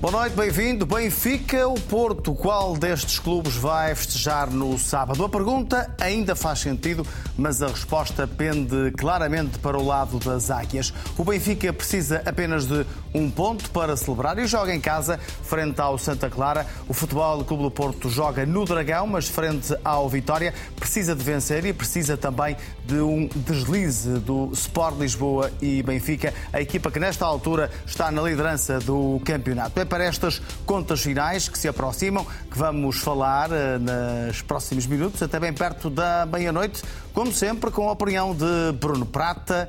Boa noite, bem-vindo. Benfica, o Porto. Qual destes clubes vai festejar no sábado? A pergunta ainda faz sentido, mas a resposta pende claramente para o lado das águias. O Benfica precisa apenas de um ponto para celebrar e joga em casa, frente ao Santa Clara. O Futebol Clube do Porto joga no Dragão, mas frente ao Vitória. Precisa de vencer e precisa também de um deslize do Sport Lisboa e Benfica, a equipa que nesta altura está na liderança do campeonato. É para estas contas finais que se aproximam que vamos falar eh, nos próximos minutos, até bem perto da meia-noite, como sempre, com a opinião de Bruno Prata,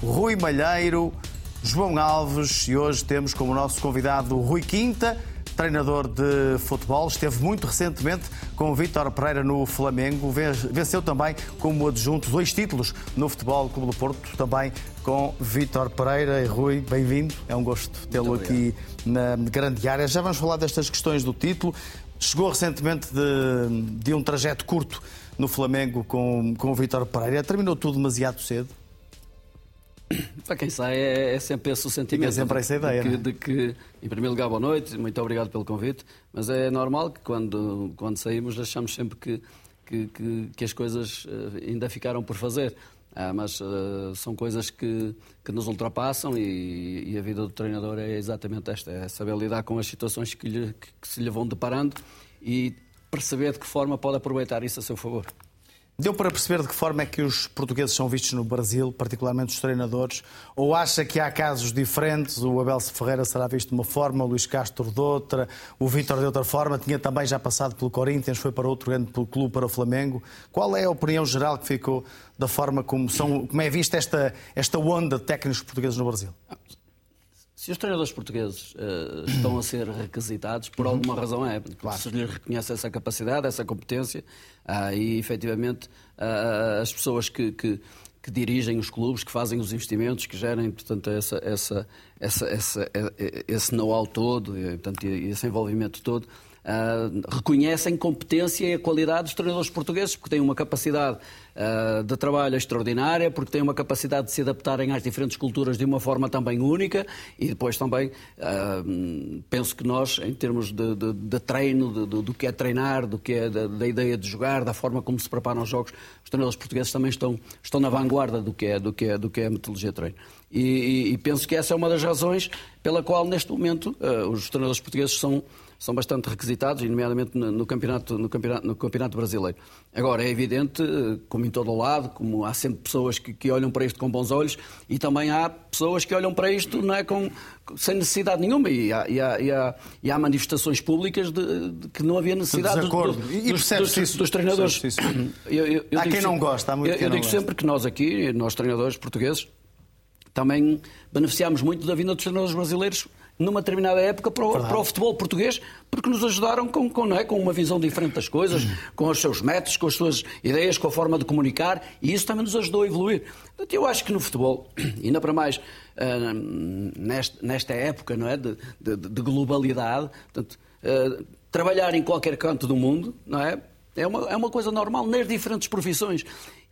Rui Malheiro, João Alves e hoje temos como nosso convidado Rui Quinta treinador de futebol, esteve muito recentemente com o Vítor Pereira no Flamengo, venceu também como adjunto dois títulos no Futebol Clube do Porto, também com Vítor Pereira e Rui, bem-vindo, é um gosto tê-lo aqui na grande área. Já vamos falar destas questões do título. Chegou recentemente de, de um trajeto curto no Flamengo com, com o Vítor Pereira. Terminou tudo demasiado cedo? Para quem sai é, é sempre esse o sentimento. É sempre essa ideia. De que, é? de que, em primeiro lugar, boa noite, muito obrigado pelo convite, mas é normal que quando, quando saímos achamos sempre que, que, que, que as coisas eh, ainda ficaram por fazer. Ah, mas uh, são coisas que, que nos ultrapassam e, e, a vida do treinador é exatamente esta: é saber lidar com as situações que, lhe, que, que se lhe vão deparando e perceber de que forma pode aproveitar isso a seu favor. Deu para perceber de que forma é que os portugueses são vistos no Brasil, particularmente os treinadores? Ou acha que há casos diferentes? O Abel Ferreira será visto de uma forma, o Luís Castro de outra, o Vítor de outra forma? Tinha também já passado pelo Corinthians, foi para outro grande clube, para o Flamengo. Qual é a opinião geral que ficou da forma como, são, como é vista esta, esta onda de técnicos portugueses no Brasil? Se os treinadores portugueses uh, estão a ser requisitados, por alguma razão é. Claro. Se lhes reconhece essa capacidade, essa competência, uh, e efetivamente uh, as pessoas que, que, que, dirigem os clubes, que fazem os investimentos, que gerem portanto, essa, essa, essa, essa esse know-how todo, e, portanto, esse envolvimento todo, Uh, reconhecem competência e a qualidade dos treinadores portugueses, porque têm uma capacidade uh, de trabalho extraordinária, porque têm uma capacidade de se adaptarem às diferentes culturas de uma forma também única e depois também uh, penso que nós, em termos de, de, de treino, de, do que é treinar, do que é da, da, ideia de jogar, da forma como se preparam os jogos, os treinadores portugueses também estão, estão na vanguarda do que é, do que é, do que é a metodologia de treino. E, e, e penso que essa é uma das razões pela qual, neste momento, os treinadores portugueses são são bastante requisitados, nomeadamente no campeonato, no, campeonato, no campeonato brasileiro. Agora, é evidente, eh, como em todo o lado, como há sempre pessoas que, que, olham para isto com bons olhos e também há pessoas que olham para isto não é, com, sem necessidade nenhuma e há, e há, e há, e há manifestações públicas de, de, que não havia necessidade de do, do, e dos, dos, isso, dos treinadores. Isso. Eu, eu, eu há quem não gosta, há muito Eu, eu digo sempre que nós aqui, nós treinadores portugueses, também beneficiámos muito da vinda dos treinadores brasileiros numa determinada época para o, para o, futebol português, porque nos ajudaram com, com, é, com, uma visão diferente das coisas, com os seus métodos, com as suas ideias, com a forma de comunicar, e isso também nos ajudou a evoluir. Eu acho que no futebol, ainda para mais uh, nesta, nesta, época não é, de, de, de globalidade, portanto, uh, trabalhar em qualquer canto do mundo, não é? É uma, é uma coisa normal nas diferentes profissões.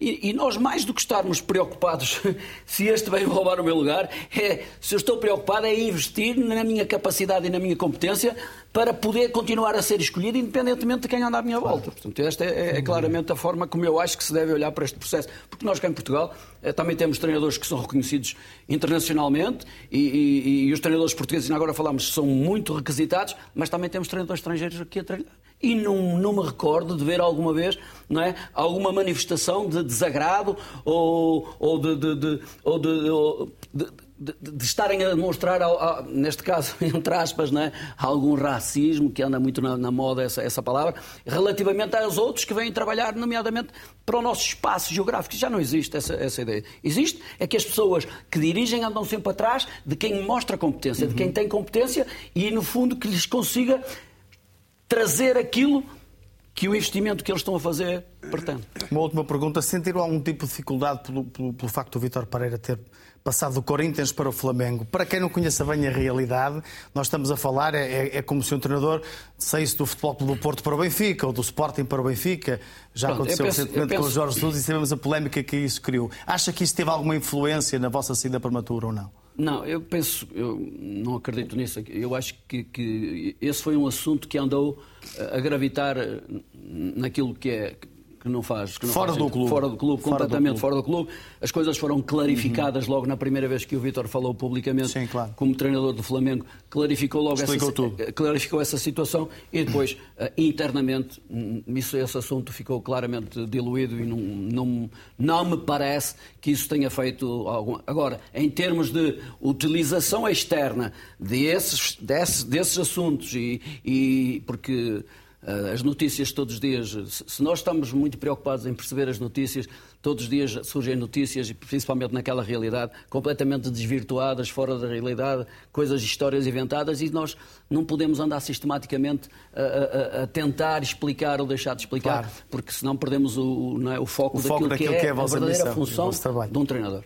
E, e, nós, mais do que estarmos preocupados se este veio roubar o meu lugar, é, se eu estou preocupado, é investir na minha capacidade e na minha competência para poder continuar a ser escolhido, independentemente de quem anda à minha volta. Portanto, esta é, é, claramente a forma como eu acho que se deve olhar para este processo. Porque nós, cá em Portugal, é, também temos treinadores que são reconhecidos internacionalmente e, e, e os treinadores portugueses, agora falamos, são muito requisitados, mas também temos treinadores estrangeiros aqui a treinar. E não, não me recordo de ver alguma vez não é, alguma manifestação de desagrado ou, ou de, de, de, ou de, de, de, estarem a demonstrar, neste caso, entre aspas, não é, algum racismo, que anda muito na, na, moda essa, essa palavra, relativamente aos outros que vêm trabalhar, nomeadamente, para o nosso espaço geográfico. Já não existe essa, essa ideia. Existe é que as pessoas que dirigem andam sempre atrás de quem mostra competência, uhum. de quem tem competência e, no fundo, que lhes consiga trazer aquilo que o investimento que eles estão a fazer pretende. Uma última pergunta. Sentiram algum tipo de dificuldade pelo, pelo, pelo facto do Vítor Pereira ter passado do Corinthians para o Flamengo. Para quem não conheça bem a realidade, nós estamos a falar, é, é, é como se um treinador saísse do Futebol do Porto para o Benfica, ou do Sporting para o Benfica. Já Pronto, aconteceu penso, recentemente penso... com o Jorge Jesus e sabemos a polémica que isso criou. Acha que isso teve alguma influência na vossa saída prematura ou não? Não, eu penso, eu não acredito nisso. Eu acho que, que esse foi um assunto que andou a gravitar naquilo que é que não faz. Que não fora, faz do clube. fora do clube. Fora completamente do clube. fora do clube. As coisas foram clarificadas uhum. logo na primeira vez que o Vítor falou publicamente Sim, claro. como treinador do Flamengo. Clarificou logo essa, tudo. clarificou essa situação e depois, eh, internamente, hum, isso, esse assunto ficou claramente diluído e não, não, não me parece que isso tenha feito algum. Agora, em termos de utilização externa desses, desses, desses assuntos e, e porque eh, as notícias todos os dias, se nós estamos muito preocupados em perceber as notícias, todos os dias surgem notícias, principalmente naquela realidade, completamente desvirtuadas, fora da realidade, coisas, histórias inventadas, e nós não podemos andar sistematicamente a, a, a tentar explicar ou deixar de explicar, claro. porque senão perdemos o, é, o foco, o daquilo, foco daquilo que, é que é a, a verdadeira missão, função de um treinador.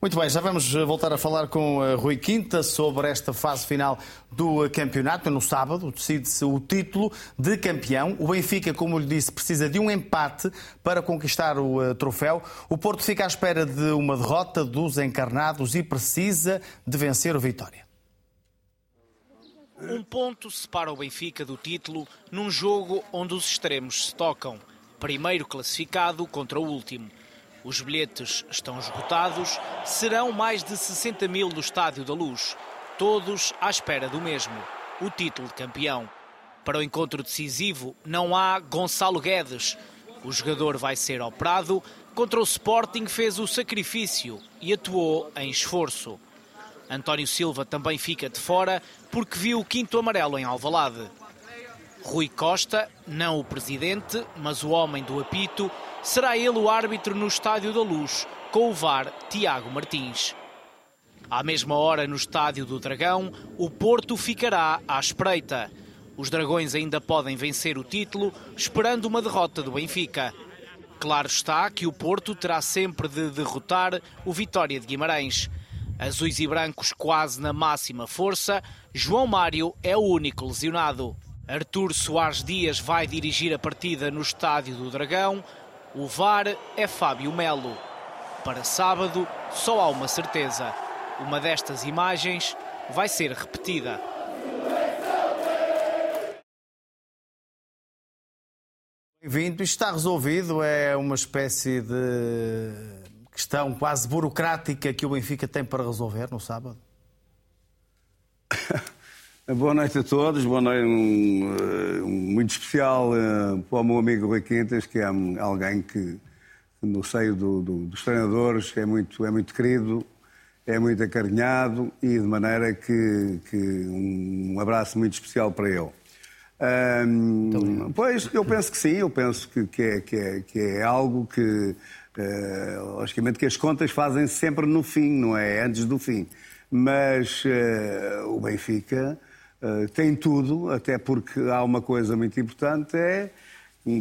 Muito bem, já vamos eh, voltar a falar com uh, Rui Quinta sobre esta fase final do uh, campeonato. No sábado decide-se o título de campeão. O Benfica, como lhe disse, precisa de um empate para conquistar o troféu. O Porto fica à espera de uma derrota dos encarnados e precisa de vencer o Vitória. Um ponto separa o Benfica do título num jogo onde os extremos se tocam. Primeiro classificado contra o último. Os bilhetes estão esgotados, serão mais de 60 mil do Estádio da Luz, todos à espera do mesmo, o título de campeão. Para o encontro decisivo não há Gonçalo Guedes. O jogador vai ser operado. Contra o Sporting fez o sacrifício e atuou em esforço. António Silva também fica de fora porque viu o quinto amarelo em Alvalade. Rui Costa, não o presidente, mas o homem do apito, será ele o árbitro no Estádio da Luz, com o VAR Tiago Martins. À mesma hora, no Estádio do Dragão, o Porto ficará à espreita. Os Dragões ainda podem vencer o título, esperando uma derrota do Benfica. Claro está que o Porto terá sempre de derrotar o Vitória de Guimarães. Azuis e brancos quase na máxima força, João Mário é o único lesionado. Artur Soares Dias vai dirigir a partida no Estádio do Dragão, o VAR é Fábio Melo. Para sábado, só há uma certeza: uma destas imagens vai ser repetida. Bem-vindo. Isto está resolvido? É uma espécie de questão quase burocrática que o Benfica tem para resolver no sábado? Boa noite a todos, boa noite, um, um, muito especial uh, para o meu amigo Rui Quintas, que é alguém que, no seio do, do, dos treinadores, é muito, é muito querido, é muito acarinhado e de maneira que, que um abraço muito especial para ele. Um, pois, eu penso que sim, eu penso que, que, é, que, é, que é algo que, uh, logicamente, que as contas fazem sempre no fim, não é antes do fim. Mas uh, o Benfica eh, tem tudo, até porque há uma coisa muito importante, é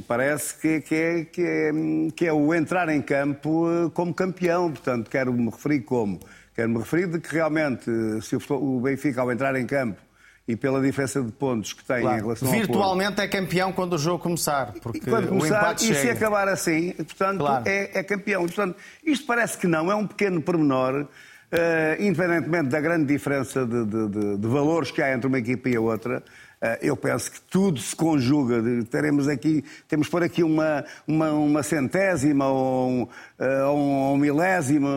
parece que, que, é, que, é, que é o entrar em campo eh, como campeão. Portanto, quero me referir como? Quero me referir de que realmente, se o Benfica, ao entrar em campo, e pela diferença de pontos que tem claro. em relação Virtualmente Porto, é campeão quando o jogo começar. Porque quando começar, e chega. se acabar assim, portanto, claro. é, é, campeão. Portanto, isto parece que não, é um pequeno pormenor Uh, independentemente da grande diferença de, de, de, de, valores que há entre uma equipa e a outra, uh, eu penso que tudo se conjuga. Teremos aqui, temos por aqui uma, uma, uma centésima ou um, uh, um, um milésimo,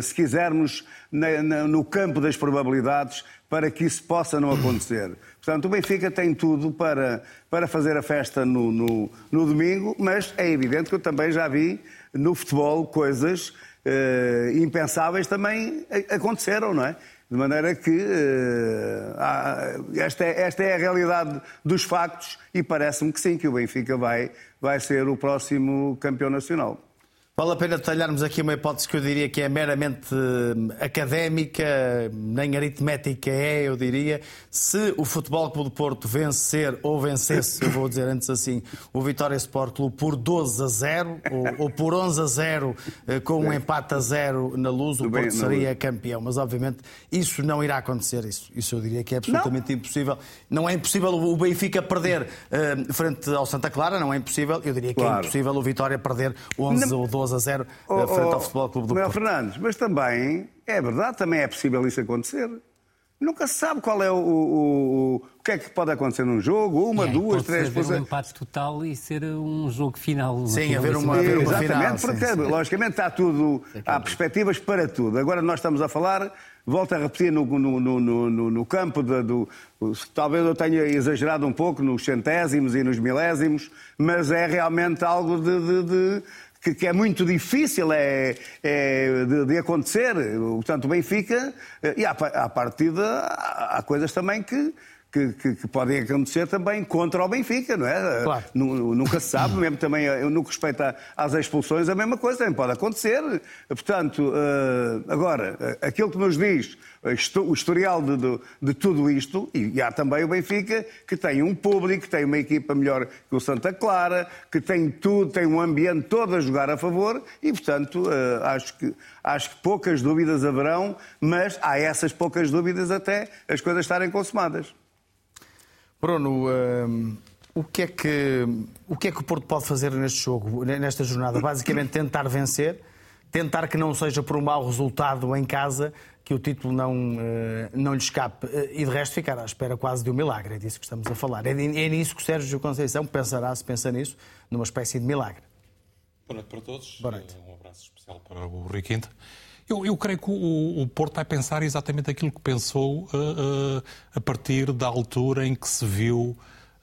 se quisermos, na, na, no campo das probabilidades, para que isso possa não acontecer. Portanto, o Benfica tem tudo para, para fazer a festa no, no, no domingo, mas é evidente que eu também já vi no futebol coisas uh, impensáveis também aconteceram, não é? De maneira que uh, há, esta, é, esta é a realidade dos factos e parece-me que sim, que o Benfica vai, vai ser o próximo campeão nacional. Vale a pena detalharmos aqui uma hipótese que eu diria que é meramente eh, académica, nem aritmética é, eu diria. Se o Futebol Clube do Porto vencer ou vencesse, eu vou dizer antes assim, o Vitória Sport Clube por 12 a 0 ou, ou por 11 a 0 eh, com um empate a 0 na luz, o Porto seria campeão. Mas obviamente isso não irá acontecer. Isso, isso eu diria que é absolutamente não. impossível. Não é impossível o Benfica perder uh, frente ao Santa Clara, não é impossível. Eu diria que é claro. é impossível o Vitória perder 11 não. ou 12 a 0 oh, frente ao Futebol Clube do Porto. Fernandes, mas também é verdade, também é possível isso acontecer. Nunca se sabe qual é o, o, o, que é que pode acontecer num jogo, uma, é, duas, três... Pode haver um empate total e ser um jogo final. Sim, haver uma, haver uma Exatamente, final, porque sim, sim. logicamente está tudo, há perspectivas para tudo. Agora nós estamos a falar, volto a repetir, no, no, no, no campo de, do... Talvez eu tenha exagerado um pouco nos centésimos e nos milésimos, mas é realmente algo de, de, de que, que é muito difícil é, é de, de, acontecer. Portanto, o Benfica, eh, e à, à partida, há, há coisas também que, que, que, que, podem acontecer também contra o Benfica, não é? Claro. Nunca se sabe, mesmo também no que respeita às expulsões, a mesma coisa também pode acontecer. Portanto, eh, agora, eh, aquilo que nos diz o historial de, de, de, tudo isto, e há também o Benfica, que tem um público, que tem uma equipa melhor que o Santa Clara, que tem tudo, tem um ambiente todo a jogar a favor, e portanto uh, acho, que, acho que poucas dúvidas haverão, mas há essas poucas dúvidas até as coisas estarem consumadas. Bruno, uh, o, que é que, o que é que o Porto pode fazer neste jogo, nesta jornada? Basicamente tentar vencer, tentar que não seja por um mau resultado em casa, que o título não, eh, não lhe escape eh, e de resto ficar à espera quase de um milagre. É disso que estamos a falar. É, é nisso que o Sérgio Conceição pensará, se pensa nisso, numa espécie de milagre. Boa noite para todos. Boa noite. Um abraço especial para o Rui Quinto. Eu, eu, creio que o, o, Porto vai pensar exatamente aquilo que pensou uh, uh, a partir da altura em que se viu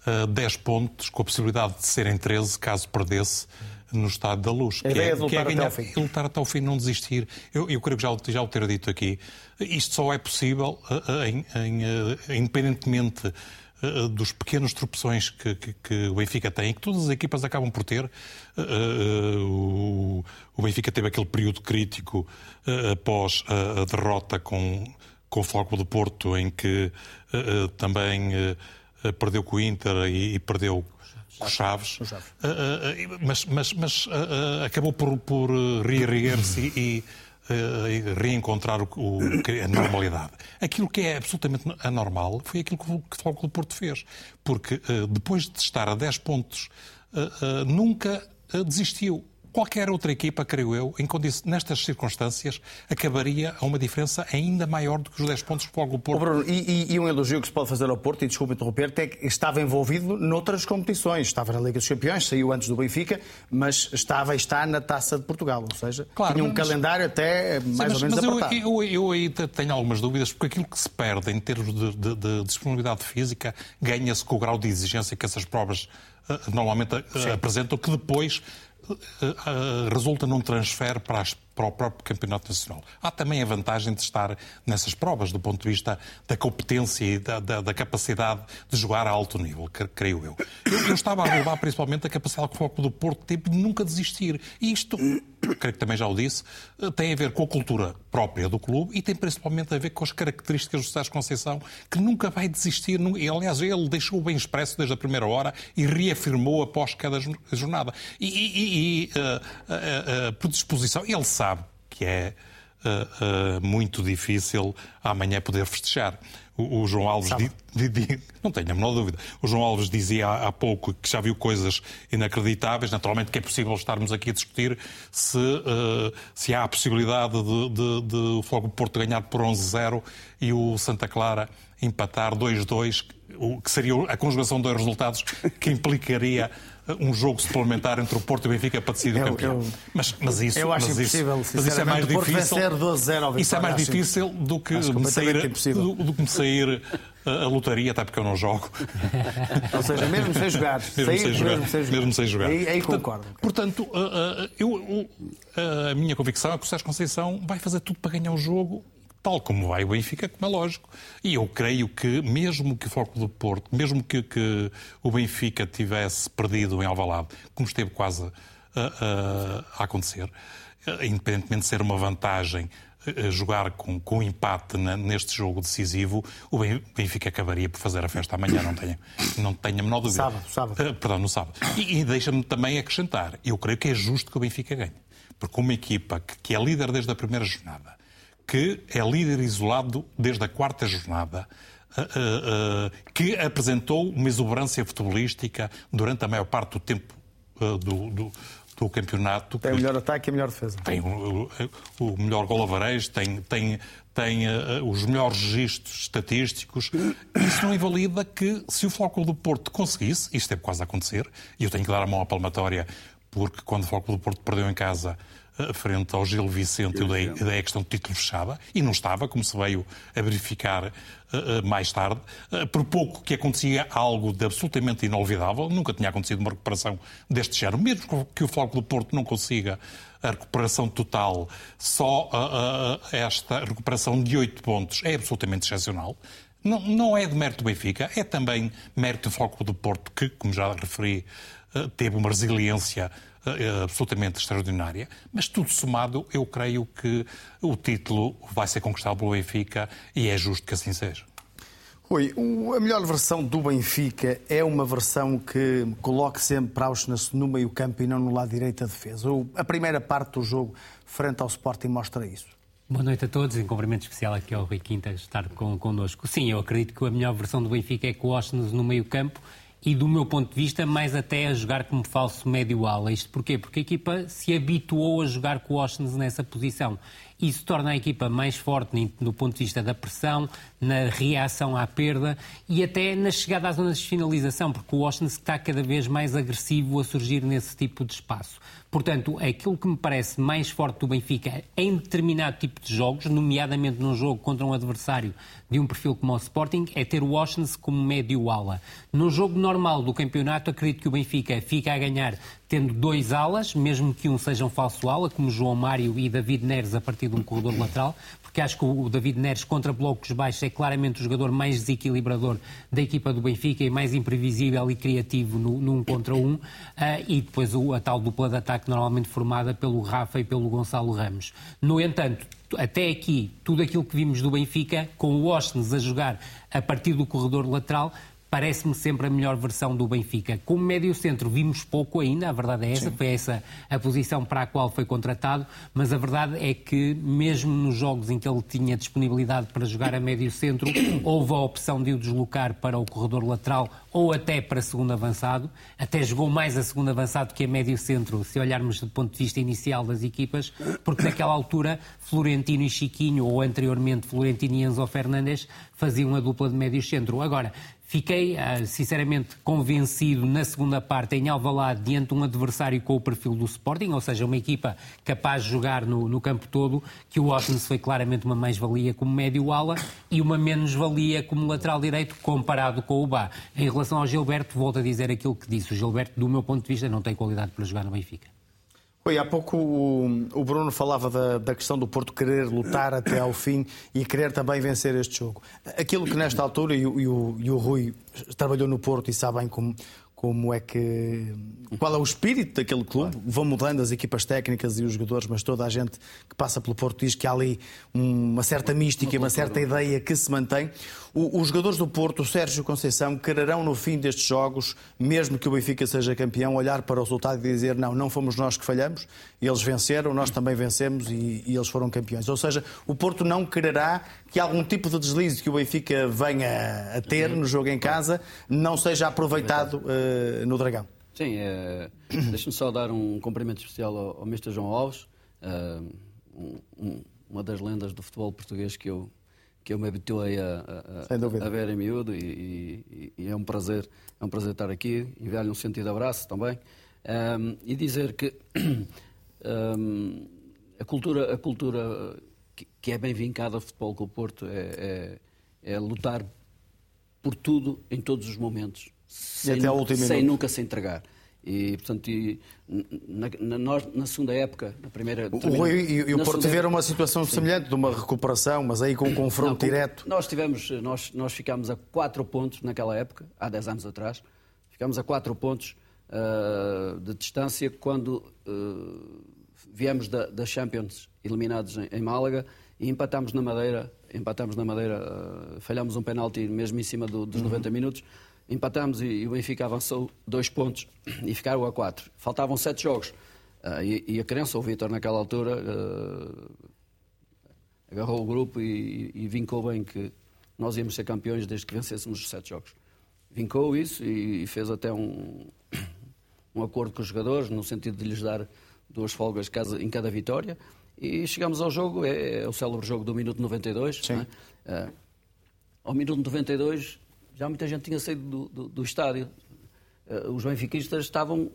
uh, 10 pontos, com a possibilidade de serem 13 caso perdesse no estado da luz. A que é, que é ganhar, até fim. lutar até ao fim, não desistir. Eu, eu creio que já, já o ter dito aqui. Isto só é possível uh, em, em, uh, independentemente dos pequenos tropeções que, que, que, o Benfica tem, que todas as equipas acabam por ter. O, Benfica teve aquele período crítico após a, derrota com, com o Foco do Porto, em que também perdeu com o Inter e perdeu com Chaves, Chaves. Uh, uh, mas, mas, mas uh, acabou por, por reerguer-se e, e reencontrar o, o, a normalidade. Aquilo que é absolutamente anormal foi aquilo que o Futebol Clube Porto fez, porque depois de estar a 10 pontos, nunca desistiu qualquer outra equipa, creio eu, nestas circunstâncias, acabaria a uma diferença ainda maior do que os 10 pontos que o Porto. Oh, Bruno, e, e, um elogio que se pode fazer ao Porto, e desculpe interromper, é que estava envolvido noutras competições. Estava na Liga dos Campeões, saiu antes do Benfica, mas estava e está na Taça de Portugal. Ou seja, claro, tinha um mas... calendário até mais Sim, mas, ou menos mas apertado. Eu, eu, eu, aí tenho algumas dúvidas, porque aquilo que se perde em termos de, de, de disponibilidade física ganha-se com o grau de exigência que essas provas uh, normalmente uh, apresentam, que depois resulta num transfer para as para o próprio Campeonato Nacional. Há também a vantagem de estar nessas provas, do ponto de vista da competência e da, da, da capacidade de jogar a alto nível, creio eu. Eu, estava a relevar principalmente a capacidade que o Foco do Porto teve de nunca desistir. E isto, creio que também já o disse, tem a ver com a cultura própria do clube e tem principalmente a ver com as características do Sérgio Conceição, que nunca vai desistir. E, aliás, ele deixou bem expresso desde a primeira hora e reafirmou após cada jornada. E, e, e uh, uh, uh, por disposição, ele sabe que é uh, uh, muito difícil amanhã poder festejar. O, o João Alves di, di, não tenho a menor dúvida. O João Alves dizia há, há, pouco que já viu coisas inacreditáveis. Naturalmente que é possível estarmos aqui a discutir se, uh, se há a possibilidade de, de, de o Fogo Porto ganhar por 11-0 e o Santa Clara empatar 2-2, que seria a conjugação de dois resultados que implicaria um jogo suplementar entre o Porto e o Benfica para decidir o campeão. Eu, mas, mas isso, eu acho mas impossível, isso, mas isso é mais difícil. 12 ao isso é mais difícil do que, me sair, do, do que me sair a, a lotaria, até porque eu não jogo. Ou seja, mesmo sem jogar. mesmo, sair, sem jogar mesmo sem jogar. Mesmo sem jogar. Aí, aí concordo. Portanto, eu, a minha convicção é que o Sérgio Conceição vai fazer tudo para ganhar o jogo tal como vai o Benfica, como é lógico. E eu creio que, mesmo que o Foco do Porto, mesmo que, que o Benfica tivesse perdido em Alvalade, como esteve quase a, a acontecer. Independentemente de ser uma vantagem jogar com, com empate na, neste jogo decisivo, o Benfica acabaria por fazer a festa amanhã, não tenho, não tenho a menor dúvida. Sábado, sábado. Perdão, no sábado. E, e deixa-me também acrescentar, eu creio que é justo que o Benfica ganhe. Porque uma equipa que, que é líder desde a primeira jornada, que é líder isolado desde a quarta jornada, Uh, uh, uh, que apresentou uma exuberância futebolística durante a maior parte do tempo do, do, do campeonato. Tem o melhor ataque e a melhor defesa. Tem o, o, melhor gol tem, tem, tem uh, os melhores registros estatísticos. Isso não invalida que, se o Flóculo do Porto conseguisse, isto é quase a acontecer, e eu tenho que dar a mão à palmatória, porque quando o Flóculo do Porto perdeu em casa frente ao Gil Vicente, eu dei a ideia que estão de título fechada, e não estava, como se veio a verificar uh, mais tarde. Por pouco que acontecia algo de absolutamente inolvidável, nunca tinha acontecido uma recuperação deste género, mesmo que o Flóculo do Porto não consiga a recuperação total, só esta recuperação de oito pontos é absolutamente excepcional. Não, não, é de mérito do Benfica, é também mérito do Flóculo do Porto, que, como já referi, teve uma resiliência absolutamente extraordinária, mas tudo somado, eu creio que o título vai ser conquistado pelo Benfica e é justo que assim seja. Oi, a melhor versão do Benfica é uma versão que coloque sempre Auschwitz no meio campo e não no lado direito da defesa. A primeira parte do jogo, frente ao Sporting, mostra isso. Boa noite a todos, em cumprimento especial aqui ao Rui Quinta estar com, connosco. Sim, eu acredito que a melhor versão do Benfica é com o Auschwitz no meio campo e do meu ponto de vista, mais até a jogar como falso médio-ala. Isto porquê? Porque a equipa se habituou a jogar com o Oshnes nessa posição. Isso torna a equipa mais forte do ponto de vista da pressão, na reação à perda e até na chegada às zonas de finalização, porque o Oshnes está cada vez mais agressivo a surgir nesse tipo de espaço. Portanto, aquilo que me parece mais forte do Benfica em determinado tipo de jogos, nomeadamente num jogo contra um adversário de um perfil como o Sporting, é ter o Oshnes como médio-ala. No jogo normal do campeonato, acredito que o Benfica fica a ganhar tendo dois alas, mesmo que um seja um falso ala, como João Mário e David Neres a partir de um corredor lateral, porque acho que o David Neres contra blocos baixos é claramente o jogador mais desequilibrador da equipa do Benfica e mais imprevisível e criativo no, num contra um, uh, e depois o, a tal dupla de ataque normalmente formada pelo Rafa e pelo Gonçalo Ramos. No entanto, até aqui, tudo aquilo que vimos do Benfica, com o Ostens a jogar a partir do corredor lateral, parece-me sempre a melhor versão do Benfica. Como médio centro vimos pouco ainda, a verdade é essa, Sim. foi essa a posição para a qual foi contratado, mas a verdade é que mesmo nos jogos em que ele tinha disponibilidade para jogar a médio centro, houve a opção de o deslocar para o corredor lateral ou até para segundo avançado, até jogou mais a segundo avançado que a médio centro, se olharmos do ponto de vista inicial das equipas, porque naquela altura Florentino e Chiquinho, ou anteriormente Florentino e Enzo Fernandes, faziam a dupla de médio centro. Agora, Fiquei, ah, sinceramente, convencido na segunda parte em Alvalade diante de um adversário com o perfil do Sporting, ou seja, uma equipa capaz de jogar no, no campo todo, que o Ottens foi claramente uma mais-valia como médio-ala e uma menos-valia como lateral direito comparado com o Bá. Em relação ao Gilberto, volto a dizer aquilo que disse. O Gilberto, do meu ponto de vista, não tem qualidade para jogar no Benfica. Oi, há pouco o, o Bruno falava da, da, questão do Porto querer lutar até ao fim e querer também vencer este jogo. Aquilo que nesta altura, e, e, o, e o Rui trabalhou no Porto e sabem como, como é que. qual é o espírito daquele clube. Vão mudando as equipas técnicas e os jogadores, mas toda a gente que passa pelo Porto diz que há ali uma certa mística, uma certa ideia que se mantém. Os jogadores do Porto, o Sérgio Conceição, quererão no fim destes jogos, mesmo que o Benfica seja campeão, olhar para o resultado e dizer: não, não fomos nós que falhamos, eles venceram, nós também vencemos e, e eles foram campeões. Ou seja, o Porto não quererá que algum tipo de deslize que o Benfica venha a ter no jogo em casa não seja aproveitado. Uh, eh, no Dragão. Sim, é, deixe-me só dar um cumprimento especial ao, ao Mr. João Alves, uh, um, uma das lendas do futebol português que eu, que eu me habituei a, a, a ver em miúdo e, e, e, é um prazer é um prazer estar aqui, enviar-lhe um sentido abraço também. Um, e dizer que um, a cultura, a cultura que, que é bem vincada ao futebol com o Porto é, é, é lutar por tudo em todos os momentos sem, sem nunca se entregar. E, portanto, e, na, na, na, segunda época, na primeira. O Rui e, e o Porto tiveram uma situação Sim. semelhante, de uma recuperação, mas aí com um confronto Não, com, direto. Nós tivemos, nós, nós ficámos a quatro pontos naquela época, há 10 anos atrás, ficámos a quatro pontos uh, de distância quando uh, viemos da, da, Champions eliminados em, em, Málaga e empatámos na Madeira, empatámos na Madeira, uh, falhámos um penalti mesmo em cima do, dos uhum. 90 minutos, empatámos e, e, o Benfica avançou dois pontos e ficaram a quatro. Faltavam sete jogos. E, e, a crença, o Vitor naquela altura agarrou o grupo e, e vincou bem que nós íamos ser campeões desde que vencêssemos os sete jogos. Vincou isso e fez até um, um acordo com os jogadores, no sentido de lhes dar duas folgas em cada vitória. E chegamos ao jogo, é, é o célebre jogo do minuto 92. Sim. É? Uh, ao minuto 92 já muita gente tinha saído do, do, do estádio. Uh, os benfiquistas estavam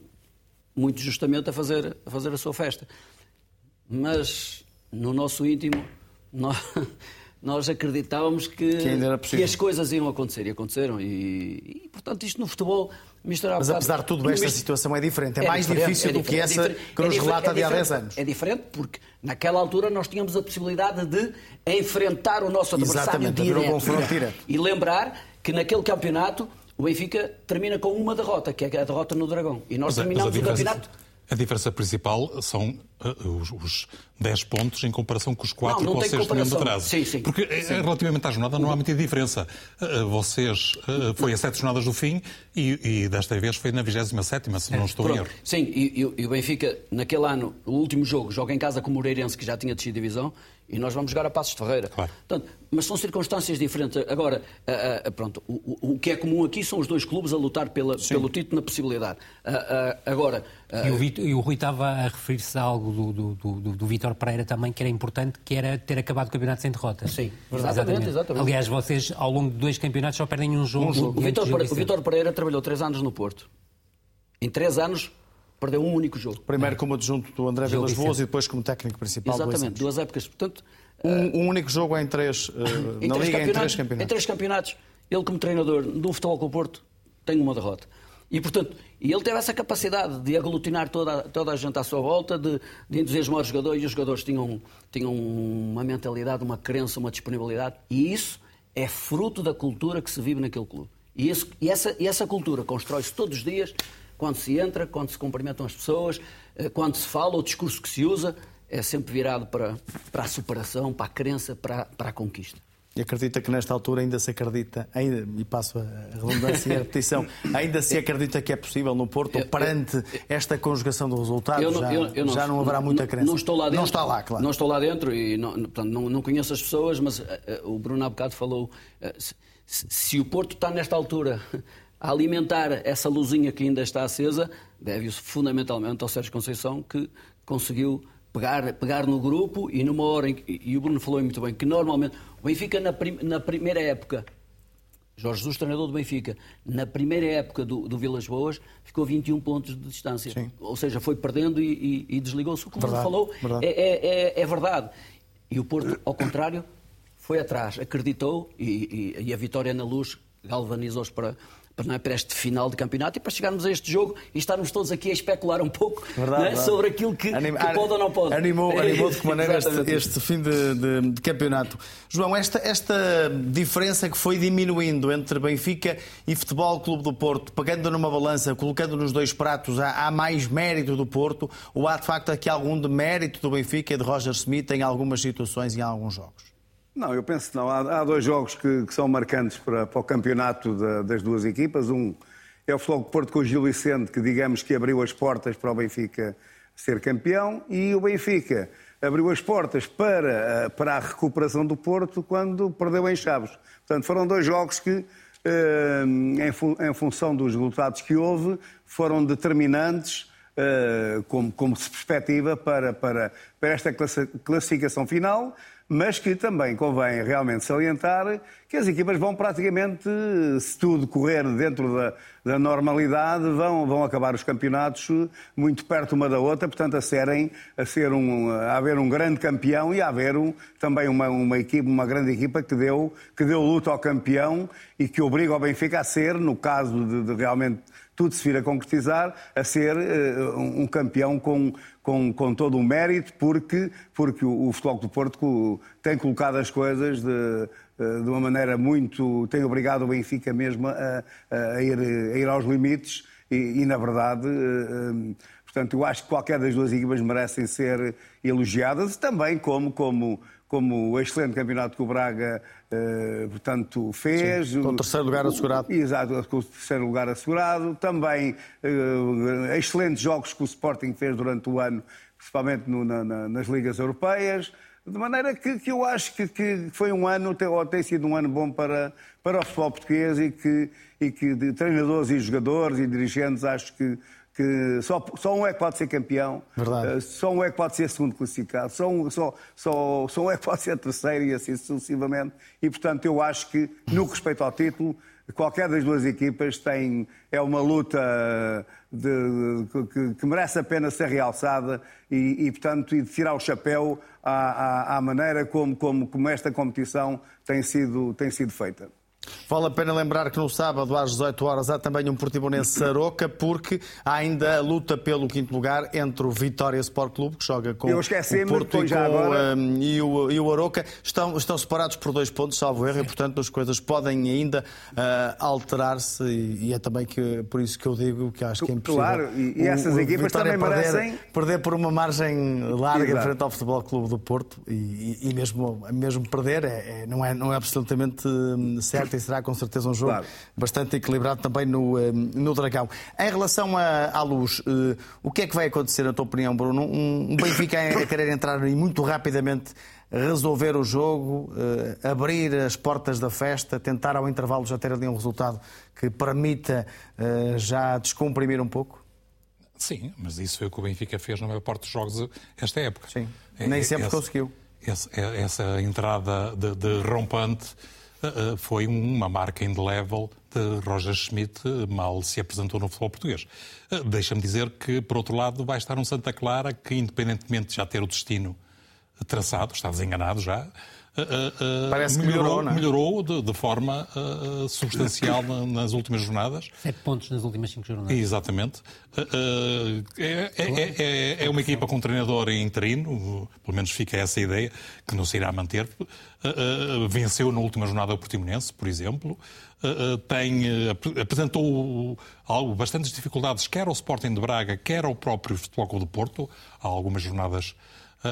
muito justamente a fazer, a fazer a sua festa. Mas no nosso íntimo, nós, nós acreditávamos que, que, que, as coisas iam acontecer e aconteceram. E, e portanto, isto no futebol misturar Mas apesar de tudo, esta situação é diferente. É, é mais difícil é do que essa que nos relata de há 10 anos. É diferente porque naquela altura nós tínhamos a possibilidade de enfrentar o nosso adversário direto. Um confronto direto. E lembrar que naquele campeonato o Benfica termina com uma derrota, que é a derrota no Dragão. E nós mas, terminamos mas o campeonato a diferença principal são uh, os, os 10 pontos em comparação com os 4 não, não que vocês tinham de atraso. Sim, sim. Porque eh, sim. relativamente à jornada não há muita diferença. Uh, vocês uh, foi a 7 jornadas do fim e, e, desta vez foi na 27, se não estou em erro. Sim, e, e, o Benfica, naquele ano, o último jogo, joga em casa com o Moreirense, que já tinha descido divisão, e nós vamos jogar a Passos de Ferreira. Claro. Portanto, mas são circunstâncias diferentes. Agora, uh, uh, pronto, o, o, que é comum aqui são os dois clubes a lutar pela, pelo título na possibilidade. Uh, agora. E o, Vitor, e, o Rui estava a referir-se a algo do, do, do, do Vítor Pereira também, que era importante, que era ter acabado o campeonato sem derrota. Sim, exatamente, exatamente. Aliás, vocês, ao longo de dois campeonatos, só perdem um jogo. Um jogo. O Vítor Pereira trabalhou três anos no Porto. Em três anos perdeu um único jogo. Primeiro como adjunto do André Vilas Boas e depois como técnico principal Exatamente, duas épocas. Portanto, um, um único jogo em três, uh, em na três Liga, em três campeonatos. Em três campeonatos. Ele, como treinador do Futebol com o Porto, tem uma derrota. E, portanto, ele teve essa capacidade de aglutinar toda, toda a gente à sua volta, de, de entusiasmar os jogadores, e os jogadores tinham, tinham uma mentalidade, uma crença, uma disponibilidade. E isso é fruto da cultura que se vive naquele clube. E, esse, e essa, e essa cultura constrói-se todos os dias, quando se entra, quando se cumprimentam as pessoas, eh, quando se fala, o discurso que se usa é sempre virado para, para a superação, para a crença, para, para a conquista. E acredita que nesta altura ainda se acredita, ainda, e passo a redundância e a repetição, ainda se acredita que é possível no Porto, eu, perante eu, esta conjugação do resultado, eu, já, eu, já não haverá muita crença. Não estou lá dentro. Não está lá, claro. Não estou lá dentro e não, portanto, não, não conheço as pessoas, mas uh, o Bruno há bocado falou, uh, se, se, o Porto está nesta altura a alimentar essa luzinha que ainda está acesa, deve-se fundamentalmente ao Sérgio Conceição, que conseguiu pegar, pegar no grupo e numa hora em que, e o Bruno falou muito bem, que normalmente o Benfica na, prim, na primeira época, Jorge Jesus, treinador do Benfica, na primeira época do, do Vilas Boas, ficou 21 pontos de distância. Sim. Ou seja, foi perdendo e, e, e desligou-se. O que o Bruno falou verdade. É, é, é, é, verdade. E o Porto, ao contrário, foi atrás, acreditou e, e a vitória na luz galvanizou-se para, para, é, para este final de campeonato e para chegarmos a este jogo e estarmos todos aqui a especular um pouco verdade, é? sobre aquilo que, Anim, que, pode ou não pode. Animou, animou de que maneira este, este, fim de, de, de, campeonato. João, esta, esta diferença que foi diminuindo entre Benfica e Futebol Clube do Porto, pegando numa balança, colocando nos dois pratos, há, há mais mérito do Porto ou há de facto aqui algum demérito do Benfica e de Roger Smith em algumas situações e em alguns jogos? Não, eu penso que não. Há, há dois jogos que, que, são marcantes para, para o campeonato da, das duas equipas. Um é o Floco Porto com o Gil Vicente, que digamos que abriu as portas para o Benfica ser campeão, e o Benfica abriu as portas para, para a recuperação do Porto quando perdeu em Chaves. Portanto, foram dois jogos que, eh, em, em função dos resultados que houve, foram determinantes eh, como, como perspectiva para, para, para esta classificação final mas que também convém realmente salientar que as equipas vão praticamente, se tudo correr dentro da, da normalidade, vão, vão acabar os campeonatos muito perto uma da outra, portanto, a, serem, a, ser um, a haver um grande campeão e a haver um, também uma, uma, equipe, uma grande equipa que deu, que deu luta ao campeão e que obriga o Benfica a ser, no caso de, de realmente tudo se vir a concretizar, a ser uh, um campeão com, com, com todo o mérito, porque, porque o, o Futebol do Porto tem colocado as coisas de, de uma maneira muito. tem obrigado o Benfica mesmo a, a, ir, a ir aos limites e, e na verdade, portanto, eu acho que qualquer das duas equipas merecem ser elogiadas, também como, como, como o excelente campeonato que o Braga, portanto, fez. Sim, com o terceiro lugar assegurado. Exato, com o terceiro lugar assegurado. Também excelentes jogos que o Sporting fez durante o ano, principalmente no, na, nas ligas europeias. De maneira que, que eu acho que, que, foi um ano, ou tem sido um ano bom para, para o futebol português e que, e que de treinadores e jogadores e dirigentes acho que, que só, só um é que pode ser campeão, Verdade. Eh, só um é que pode ser segundo classificado, só um, só, só, só um é que pode ser terceiro e assim sucessivamente. E, portanto, eu acho que, no que respeita ao título, qualquer das duas equipas tem, é uma luta de, que, que, merece a pena ser realçada e, e, portanto, e de tirar o chapéu à, à, à maneira como, como, como esta competição tem sido, tem sido feita. Vale a pena lembrar que no sábado às 18 horas há também um Portimonense Saroca, porque há ainda a luta pelo quinto lugar entre o Vitória Sport Clube, que joga com o Porto e, com, agora... um, e, o, e o Aroca. Estão, estão separados por dois pontos, salvo erro, e portanto as coisas podem ainda uh, alterar-se e, e, é também que, por isso que eu digo que acho que é impossível. Claro, e, e essas o, equipas Vitória também perder, merecem... Perder por uma margem larga Exato. frente ao Futebol Clube do Porto e, mesmo, mesmo perder é, é, não, é, não é absolutamente hum, certo e será com certeza um jogo claro. bastante equilibrado também no, eh, no Dragão. Em relação à, à luz, eh, o que é que vai acontecer, na tua opinião, Bruno? Um Benfica a querer entrar e muito rapidamente resolver o jogo, eh, abrir as portas da festa, tentar ao intervalo já ter ali um resultado que permita já descomprimir um pouco? Sim, mas isso foi o que o Benfica fez na maior parte dos jogos esta época. Sim, nem sempre esse, conseguiu. Essa, essa entrada de, de rompante foi uma marca indelével de Roger Schmidt eh, mal se apresentou no futebol português. Eh, deixa-me dizer que, por outro lado, vai estar um Santa Clara que, independentemente de já ter o destino traçado, está desenganado já, Uh, uh, Parece que melhorou, melhorou, é? melhorou de, de, forma uh, substancial nas últimas jornadas. Sete pontos nas últimas cinco jornadas. Exatamente. É, é, é, é, uma equipa com um treinador interino, pelo menos fica essa ideia, que não se irá manter. venceu na última jornada o Portimonense, por exemplo. tem, apresentou algo, bastantes dificuldades, quer ao Sporting de Braga, quer ao próprio Futebol Clube do Porto, há algumas jornadas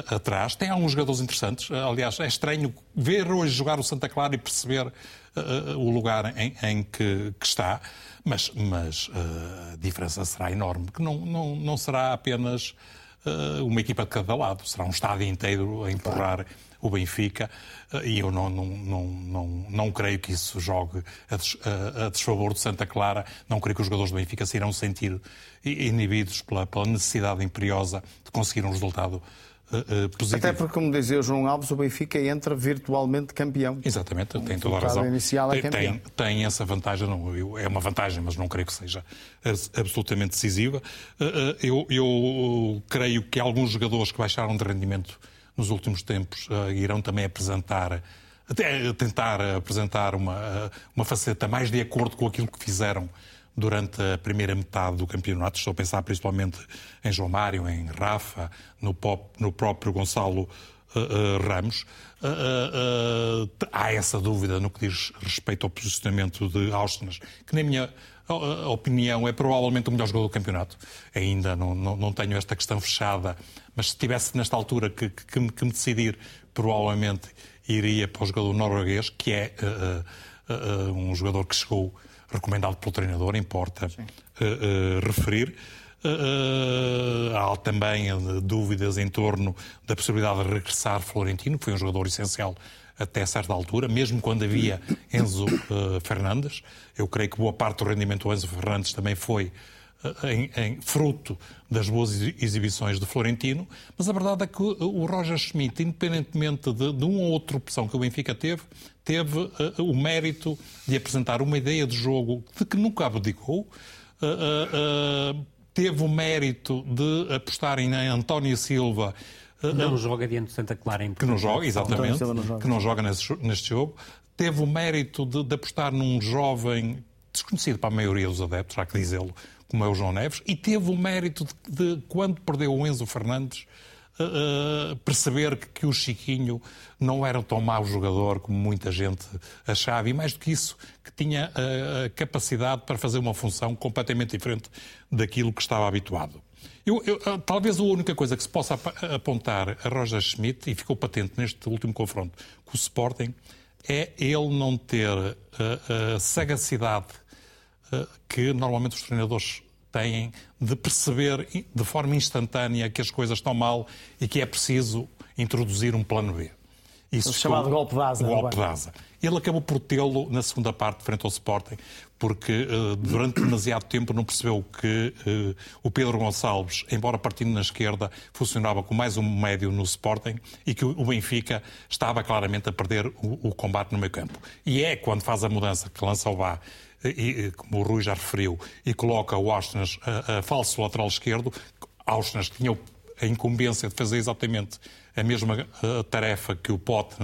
atrás. Tem alguns jogadores interessantes. Aliás, é estranho ver hoje jogar o Santa Clara e perceber uh, o lugar em, em que, que, está, mas, mas uh, a diferença será enorme, que não, não, não será apenas uh, uma equipa de cada lado, será um estádio inteiro a empurrar o Benfica e eu não, não, não, não, não creio que isso jogue a, des, a, desfavor do Santa Clara, não creio que os jogadores do Benfica se irão sentir inibidos pela, pela necessidade imperiosa de conseguir um resultado uh, positivo. Até porque, como dizia o João Alves, o Benfica entra virtualmente campeão. Exatamente, tem toda a razão. Inicial é tem, tem, tem, essa vantagem, não, é uma vantagem, mas não creio que seja absolutamente decisiva. Uh, eu, eu creio que alguns jogadores que baixaram de rendimento nos últimos tempos irão também apresentar até tentar apresentar uma, uma faceta mais de acordo com aquilo que fizeram durante a primeira metade do campeonato. Estou a pensar principalmente em João Mário, em Rafa, no, pop, no próprio Gonçalo uh, uh, Ramos. Uh, há essa dúvida no que diz respeito ao posicionamento de Austenas, que, na minha opinião, é provavelmente o melhor jogador do campeonato. Ainda não, não, não tenho esta questão fechada, mas se tivesse nesta altura que, que, que me decidir, provavelmente iria para o jogador norueguês, que é um jogador que chegou recomendado pelo treinador, importa uh, uh, referir. Uh, há também dúvidas em torno da possibilidade de regressar Florentino, que foi um jogador essencial até certa altura, mesmo quando havia Enzo Fernandes. Eu creio que boa parte do rendimento do Enzo Fernandes também foi em, em, fruto das boas exibições de Florentino, mas a verdade é que o Roger Schmidt, independentemente de, de uma ou outra opção que o Benfica teve, teve uh, o mérito de apresentar uma ideia de jogo de que nunca abdicou, uh, uh, teve o mérito de apostar em António Silva. Não joga diante de Santa Clara em Que não joga, exatamente. Não joga. Que não joga nesse, neste jogo. Teve o mérito de, de apostar num jovem desconhecido para a maioria dos adeptos, há que dizê-lo, como é o João Neves, e teve o mérito de, de quando perdeu o Enzo Fernandes, uh, perceber que, que, o Chiquinho não era tão mau jogador como muita gente achava, e mais do que isso, que tinha a capacidade para fazer uma função completamente diferente daquilo que estava habituado. Eu, eu, talvez a única coisa que se possa apontar a Roger Schmidt, e ficou patente neste último confronto com o Sporting, é ele não ter sagacidade que normalmente os treinadores têm de perceber de forma instantânea que as coisas estão mal e que é preciso introduzir um plano B. Isso o chamado golpe de asa. Golpe de asa. Ele acabou por tê-lo na segunda parte, frente ao Sporting, porque uh, durante demasiado tempo não percebeu que uh, o Pedro Gonçalves, embora partindo na esquerda, funcionava com mais um médio no Sporting e que o Benfica estava claramente a perder o, o combate no meio campo. E é quando faz a mudança que lança o Bá e, como o Rui já referiu, e coloca o Auschwitz a, a falso lateral esquerdo, Auschwitz tinha a incumbência de fazer exatamente a mesma tarefa que o Pote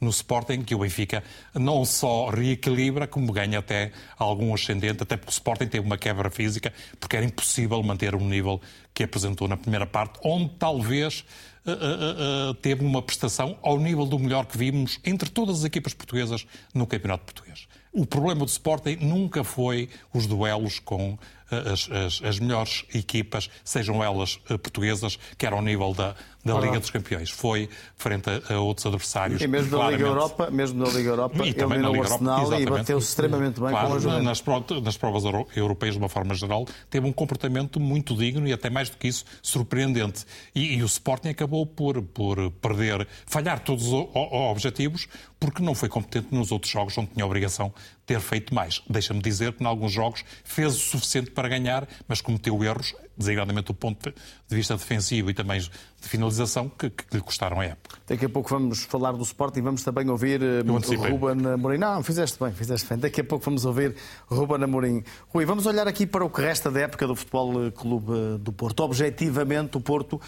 no Sporting, que o Benfica não só reequilibra, como ganha até algum ascendente, até porque o Sporting teve uma quebra física, porque era impossível manter o nível que apresentou na primeira parte, onde talvez uh, uh, teve uma prestação ao nível do melhor que vimos entre todas as equipas portuguesas no Campeonato Português. O problema do Sporting nunca foi os duelos com as, as, as melhores equipas, sejam elas eh, portuguesas, quer ao nível da, da Liga dos Campeões. Foi frente a, a outros adversários. E mesmo na Liga Europa, mesmo na Liga Europa, e também na Liga Arsenal Europa, e bateu-se extremamente bem claro, com a Juventus. Nas, nas provas europeias, de uma forma geral, teve um comportamento muito digno e até mais do que isso, surpreendente. E, e o Sporting acabou por, por perder, falhar todos os objetivos, porque não foi competente nos outros jogos onde tinha a obrigação ter feito mais. Deixa-me dizer que, em alguns jogos, fez o suficiente para ganhar, mas cometeu erros, designadamente do ponto de vista defensivo e também de finalização, que, que lhe custaram a época. Daqui a pouco vamos falar do Sporting, vamos também ouvir uh, Ruben Amorim. Não, fizeste bem, fizeste bem. Daqui a pouco vamos ouvir Ruben Amorim. Rui, vamos olhar aqui para o que resta da época do Futebol Clube eh, do Porto. Objetivamente, o Porto,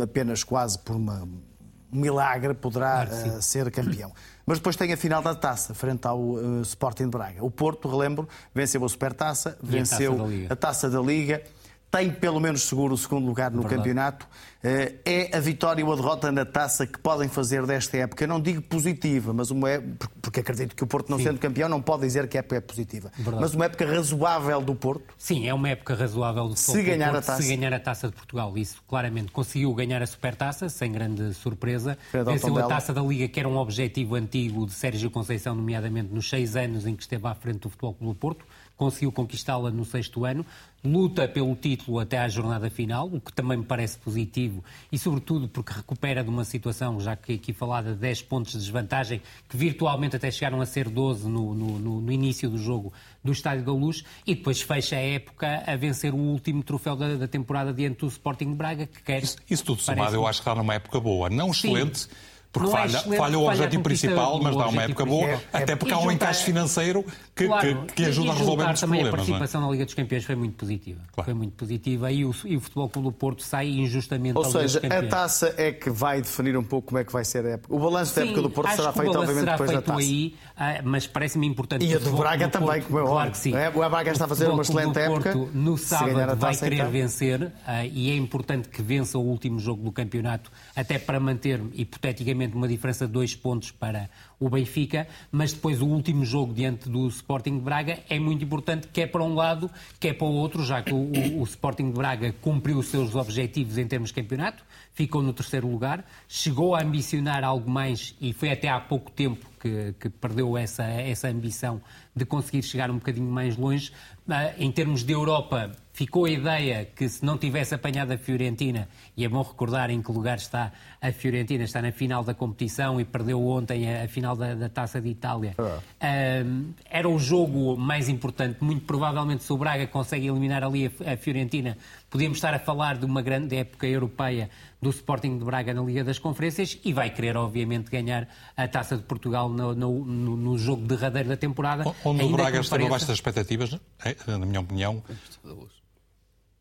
apenas quase por uma um milagre poderá uh, ser campeão. Mas depois tem a final da taça, frente ao uh, Sporting de Braga. O Porto, relembro, venceu a Supertaça, venceu a taça, a taça da Liga tem pelo menos seguro o segundo lugar no Verdade. campeonato. Eh, é a vitória ou a derrota na taça que podem fazer desta época. Eu não digo positiva, mas uma é, porque acredito que o Porto, não Sim. sendo campeão, não pode dizer que a época é positiva. Verdade. Mas uma época razoável do Porto. Sim, é uma época razoável do se ganhar Porto, a taça. Se ganhar a taça de Portugal. Isso claramente conseguiu ganhar a supertaça, sem grande surpresa. Venceu a taça da Liga, que era um objetivo antigo de Sérgio Conceição, nomeadamente nos seis anos em que esteve à frente do Futebol Clube do Porto conseguiu conquistá-la no sexto ano, luta pelo título até à jornada final, o que também me parece positivo e, sobretudo, porque recupera de uma situação, já que aqui falada, de 10 pontos de desvantagem, que virtualmente até chegaram a ser 12 no, no, no início do jogo do Estádio da Luz, e depois fecha a época a vencer o último troféu da, da temporada diante do Sporting de Braga, que quer. Isso, isso tudo somado, eu acho que está numa época boa, não excelente. Sim porque falha, é falha o objetivo principal, mas dá uma época boa, é, até porque há um encaixe financeiro que, claro, que, que ajuda a resolver muitos também problemas. A é? participação é? na Liga dos Campeões foi muito positiva. Claro. Foi muito positiva e o, e o Futebol Clube do Porto sai injustamente Ou seja, a taça é que vai definir um pouco como é que vai ser a época. O balanço da época do Porto será feito, obviamente, será depois feito da taça. aí, ah, mas parece-me importante. E a do Braga também, como é claro que sim. O Braga está a fazer uma excelente época. No sábado vai querer então. vencer ah, e é importante que vença o último jogo do campeonato, até para manter, hipoteticamente, uma diferença de dois pontos para o Benfica, mas depois o último jogo diante do Sporting de Braga é muito importante, quer para um lado, quer para o outro, já que o, o, Sporting de Braga cumpriu os seus objetivos em termos de campeonato, ficou no terceiro lugar, chegou a ambicionar algo mais e foi até há pouco tempo que, que perdeu essa, essa ambição de conseguir chegar um bocadinho mais longe. Uh, em termos de Europa, ficou a ideia que se não tivesse apanhado a Fiorentina, e é bom recordar em que lugar está a Fiorentina, está na final da competição e perdeu ontem a, a final da, da, Taça de Itália. Uh, era o jogo mais importante. Muito provavelmente, se o Braga consegue eliminar ali a, a Fiorentina, podíamos estar a falar de uma grande época europeia do Sporting de Braga na Liga das Conferências e vai querer, obviamente, ganhar a Taça de Portugal no, no, no, jogo derradeiro da temporada. Onde o Braga esteve abaixo das expectativas, é, na minha opinião.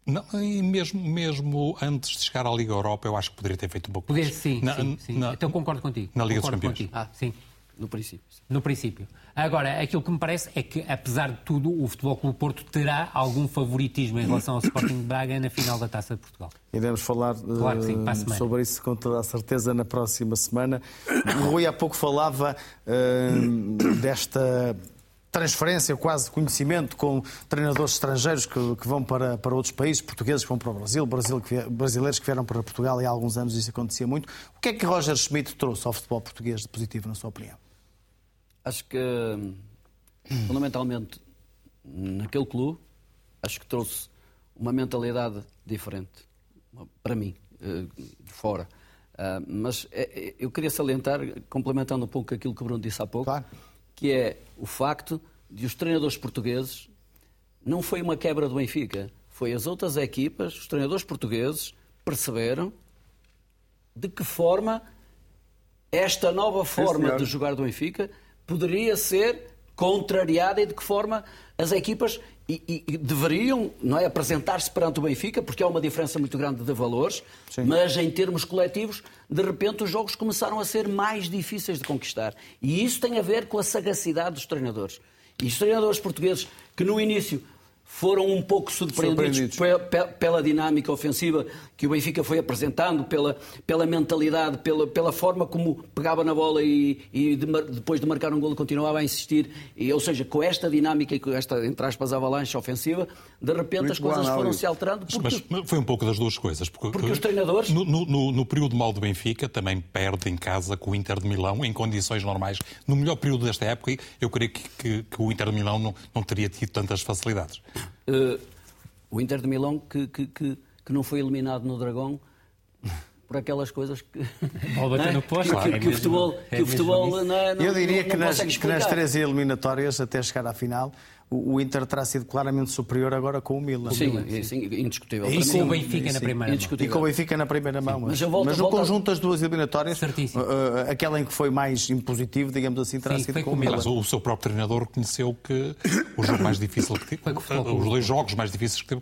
Não, e mesmo, mesmo antes de chegar à Liga Europa, eu acho que poderia ter feito um pouco mais. Sim, na, sim, sim. Na, então concordo contigo. Na Liga concordo dos Campeões. Ah, sim. No princípio. No princípio. Agora, aquilo que me parece é que, apesar de tudo, o Futebol Clube Porto terá algum favoritismo em relação ao Sporting de Braga na final da Taça de Portugal. Iremos falar claro sim, uh, sobre isso com toda a certeza na próxima semana. O Rui há pouco falava uh, desta transferência, quase conhecimento com treinadores estrangeiros que, que, vão para, para outros países, portugueses que vão para o Brasil, Brasil que, brasileiros que vieram para Portugal e há alguns anos isso acontecia muito. O que é que Roger Schmidt trouxe ao futebol português de positivo, na sua opinião? Acho que, fundamentalmente, naquele clube, acho que trouxe uma mentalidade diferente, para mim, eh, de fora. Ah, mas é, é, eu queria salientar, complementando um pouco aquilo que o Bruno disse há pouco, claro. Que é o facto de os treinadores portugueses não foi uma quebra do Benfica, foi as outras equipas, os treinadores portugueses perceberam de que forma esta nova forma de jogar do Benfica poderia ser contrariada e de que forma as equipas e, e, deveriam não é, apresentar-se perante o Benfica, porque há uma diferença muito grande de valores, Sim. mas em termos coletivos, de repente os jogos começaram a ser mais difíceis de conquistar. E isso tem a ver com a sagacidade dos treinadores. E os treinadores portugueses, que no início foram um pouco surpreendidos, surpreendidos. Pela, dinâmica ofensiva que o Benfica foi apresentando, pela, pela mentalidade, pela, pela forma como pegava na bola e, e de, depois de marcar um gol continuava a insistir. E, ou seja, com esta dinâmica e com esta, entre aspas, avalanche ofensiva, de repente Muito as coisas foram se alterando. Porque... Mas foi um pouco das duas coisas. Porque, porque os treinadores... No, no, no, período mal do Benfica, também perde em casa com o Inter de Milão, em condições normais. No melhor período desta época, eu creio que, que, que o Inter de Milão não, não teria tido tantas facilidades. Uh, o Inter de Milão que, que, que, que, não foi eliminado no Dragão por aquelas coisas que. Ou bater no posto, que, que, que, o futebol, que o futebol não, é, não, Eu diria não, que, nas, que nas três eliminatórias, até chegar à final, o Inter terá sido claramente superior agora com o Milan. Sim, Milan. sim indiscutível. E com o Benfica na primeira mão. E com o Benfica na primeira mão. Mas, mas, volto, mas no conjunto das duas eliminatórias, uh, aquela em que foi mais impositivo, digamos assim, terá sim, sido com o Milan. Mas o seu próprio treinador reconheceu que o jogo mais difícil que teve, os dois jogos mais difíceis que teve,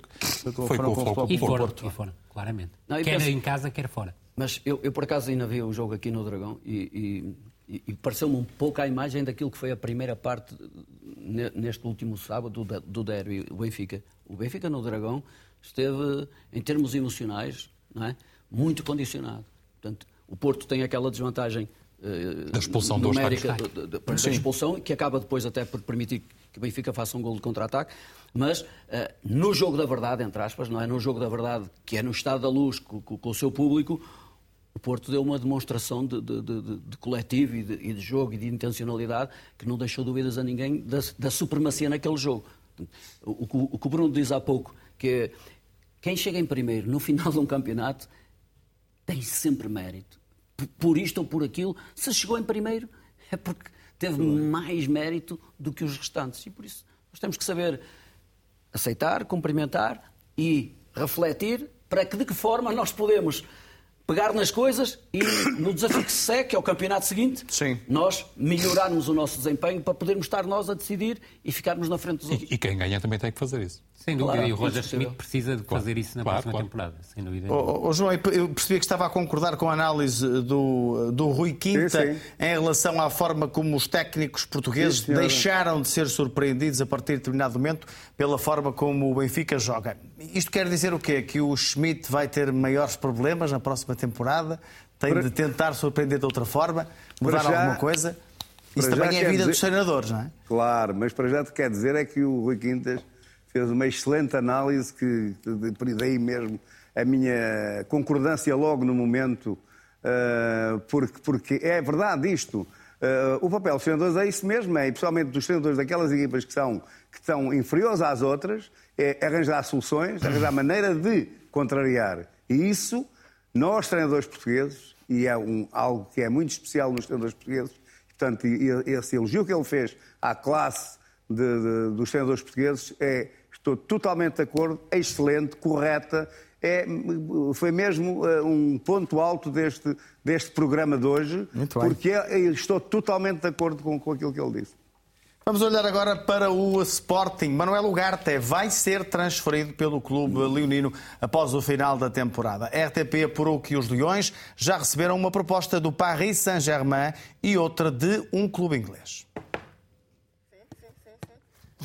foi com o Futebol E foram, e foram, claramente. Não, quer penso, em casa, quer fora. Mas eu, eu, por acaso ainda vi o jogo aqui no Dragão e, e, e pareceu-me um pouco a imagem daquilo que foi a primeira parte neste último sábado do, do derby, o Benfica. O Benfica no Dragão esteve, em termos emocionais, não é? muito condicionado. Portanto, o Porto tem aquela desvantagem da expulsão numérica da, da, da expulsão, que acaba depois até por permitir que o Benfica faça um gol de contra-ataque, mas uh, no jogo da verdade, entre aspas, não é? No jogo da verdade, que é no estado da luz, com, com, com o seu público, o Porto deu uma demonstração de, de, de, de coletivo e, e de, jogo e de intencionalidade que não deixou dúvidas a ninguém da, da supremacia naquele jogo. O, o, o, que o Bruno diz há pouco, que é, quem chega em primeiro no final de um campeonato tem sempre mérito. Por, isto ou por aquilo, se chegou em primeiro é porque teve mais mérito do que os restantes. E por isso nós temos que saber aceitar, cumprimentar e refletir para que de que forma nós podemos pegar nas coisas e no desafio que se segue, que é o campeonato seguinte, Sim. nós melhorarmos o nosso desempenho para podermos estar nós a decidir e ficarmos na frente dos outros. E, e quem ganha também tem que fazer isso. Sem dúvida, claro, e o Roger Schmidt precisa de fazer claro. isso na claro, próxima temporada, sem dúvida. Oh, oh, João, eu percebi que estava a concordar com a análise do, do Rui Quinta sim, sim. em relação à forma como os técnicos portugueses sim, deixaram de ser surpreendidos a partir de determinado momento pela forma como o Benfica joga. Isto quer dizer o quê? Que o Schmidt vai ter maiores problemas na próxima temporada? Tem para... de tentar surpreender de outra forma? Mudar já... alguma coisa? Isso também é a vida dizer... dos treinadores, não é? Claro, mas para já te quer dizer é que o Rui Quintas fez uma excelente análise que daí mesmo a minha concordância logo no momento, uh, porque, porque é verdade isto. Uh, o papel dos treinadores é isso mesmo, é, principalmente dos treinadores daquelas equipas que são, que são inferiores às outras, é arranjar soluções, arranjar maneira de contrariar. E isso, nós, treinadores portugueses, e é um, algo que é muito especial nos treinadores portugueses, portanto, esse elogio que ele fez à classe de, de, dos treinadores portugueses é Estou totalmente de acordo, é excelente, correta. É, foi mesmo uh, um ponto alto deste, deste programa de hoje, Muito porque estou totalmente de acordo com, com aquilo que ele disse. Vamos olhar agora para o Sporting. Manuel Ugarte vai ser transferido pelo clube leonino após o final da temporada. A RTP apurou que os Leões já receberam uma proposta do Paris Saint-Germain e outra de um clube inglês.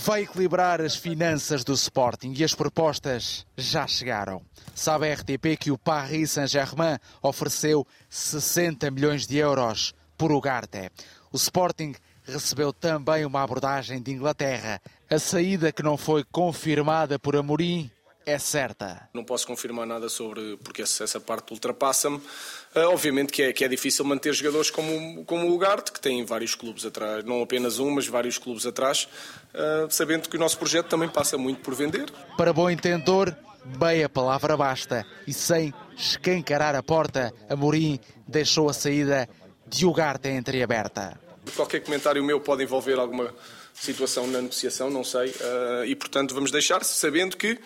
Vai equilibrar as finanças do Sporting e as propostas já chegaram. Sabe a RTP que o Paris Saint-Germain ofereceu 60 milhões de euros por Ugarte. O Sporting recebeu também uma abordagem de Inglaterra. A saída que não foi confirmada por Amorim é certa. Não posso confirmar nada sobre, porque essa parte ultrapassa-me. Uh, obviamente que é, que é difícil manter jogadores como, como o Ugarte, que tem vários clubes atrás, não apenas um, mas vários clubes atrás, uh, sabendo que o nosso projeto também passa muito por vender. Para bom entendedor, bem a palavra basta. E sem escancarar a porta, Amorim deixou a saída de Ugarte entreaberta. Qualquer comentário meu pode envolver alguma situação na negociação, não sei, uh, e portanto vamos deixar, sabendo que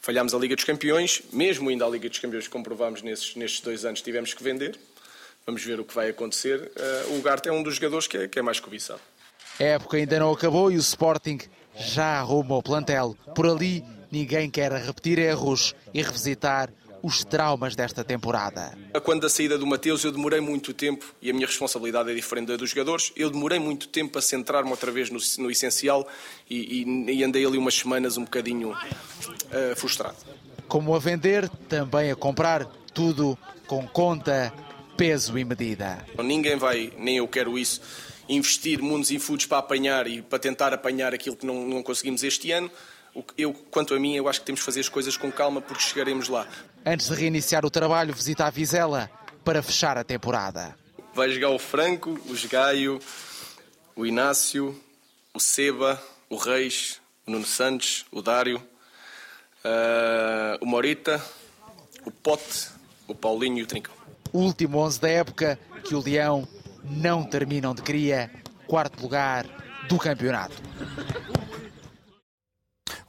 falhámos a Liga dos Campeões, mesmo ainda a Liga dos Campeões comprovámos nesses, nestes dois anos tivemos que vender. Vamos ver o que vai acontecer. Uh, o Garte é um dos jogadores que é, que é mais cobiçado. A época ainda não acabou e o Sporting já arruma o plantel. Por ali, ninguém quer repetir erros e revisitar os traumas desta temporada. Quando da saída do Mateus, eu demorei muito tempo, e a minha responsabilidade é diferente da dos jogadores, eu demorei muito tempo a centrar-me outra vez no, no essencial e, e, e, andei ali umas semanas um bocadinho uh, frustrado. Como a vender, também a comprar, tudo com conta, peso e medida. Ninguém vai, nem eu quero isso, investir mundos e foods para apanhar e para tentar apanhar aquilo que não, não conseguimos este ano. Eu, quanto a mim, eu acho que temos que fazer as coisas com calma porque chegaremos lá. Antes de reiniciar o trabalho, visita a Vizela para fechar a temporada. Vai jogar o Franco, o Gaio, o Inácio, o Seba, o Reis, o Nuno Santos, o Dário, uh, o Morita, o Pote, o Paulinho e o Trincão. Último 11 da época que o Leão não terminam de cria, quarto lugar do campeonato.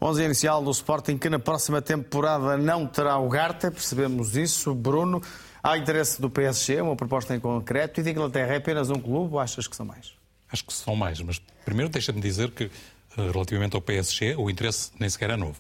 11 inicial do Sporting que na próxima temporada não terá o Garta, percebemos isso. Bruno, há interesse do PSG, uma proposta em concreto, e de Inglaterra é apenas um clube ou achas que são mais? Acho que são mais, mas primeiro deixa-me dizer que eh, relativamente ao PSG o interesse nem sequer é novo.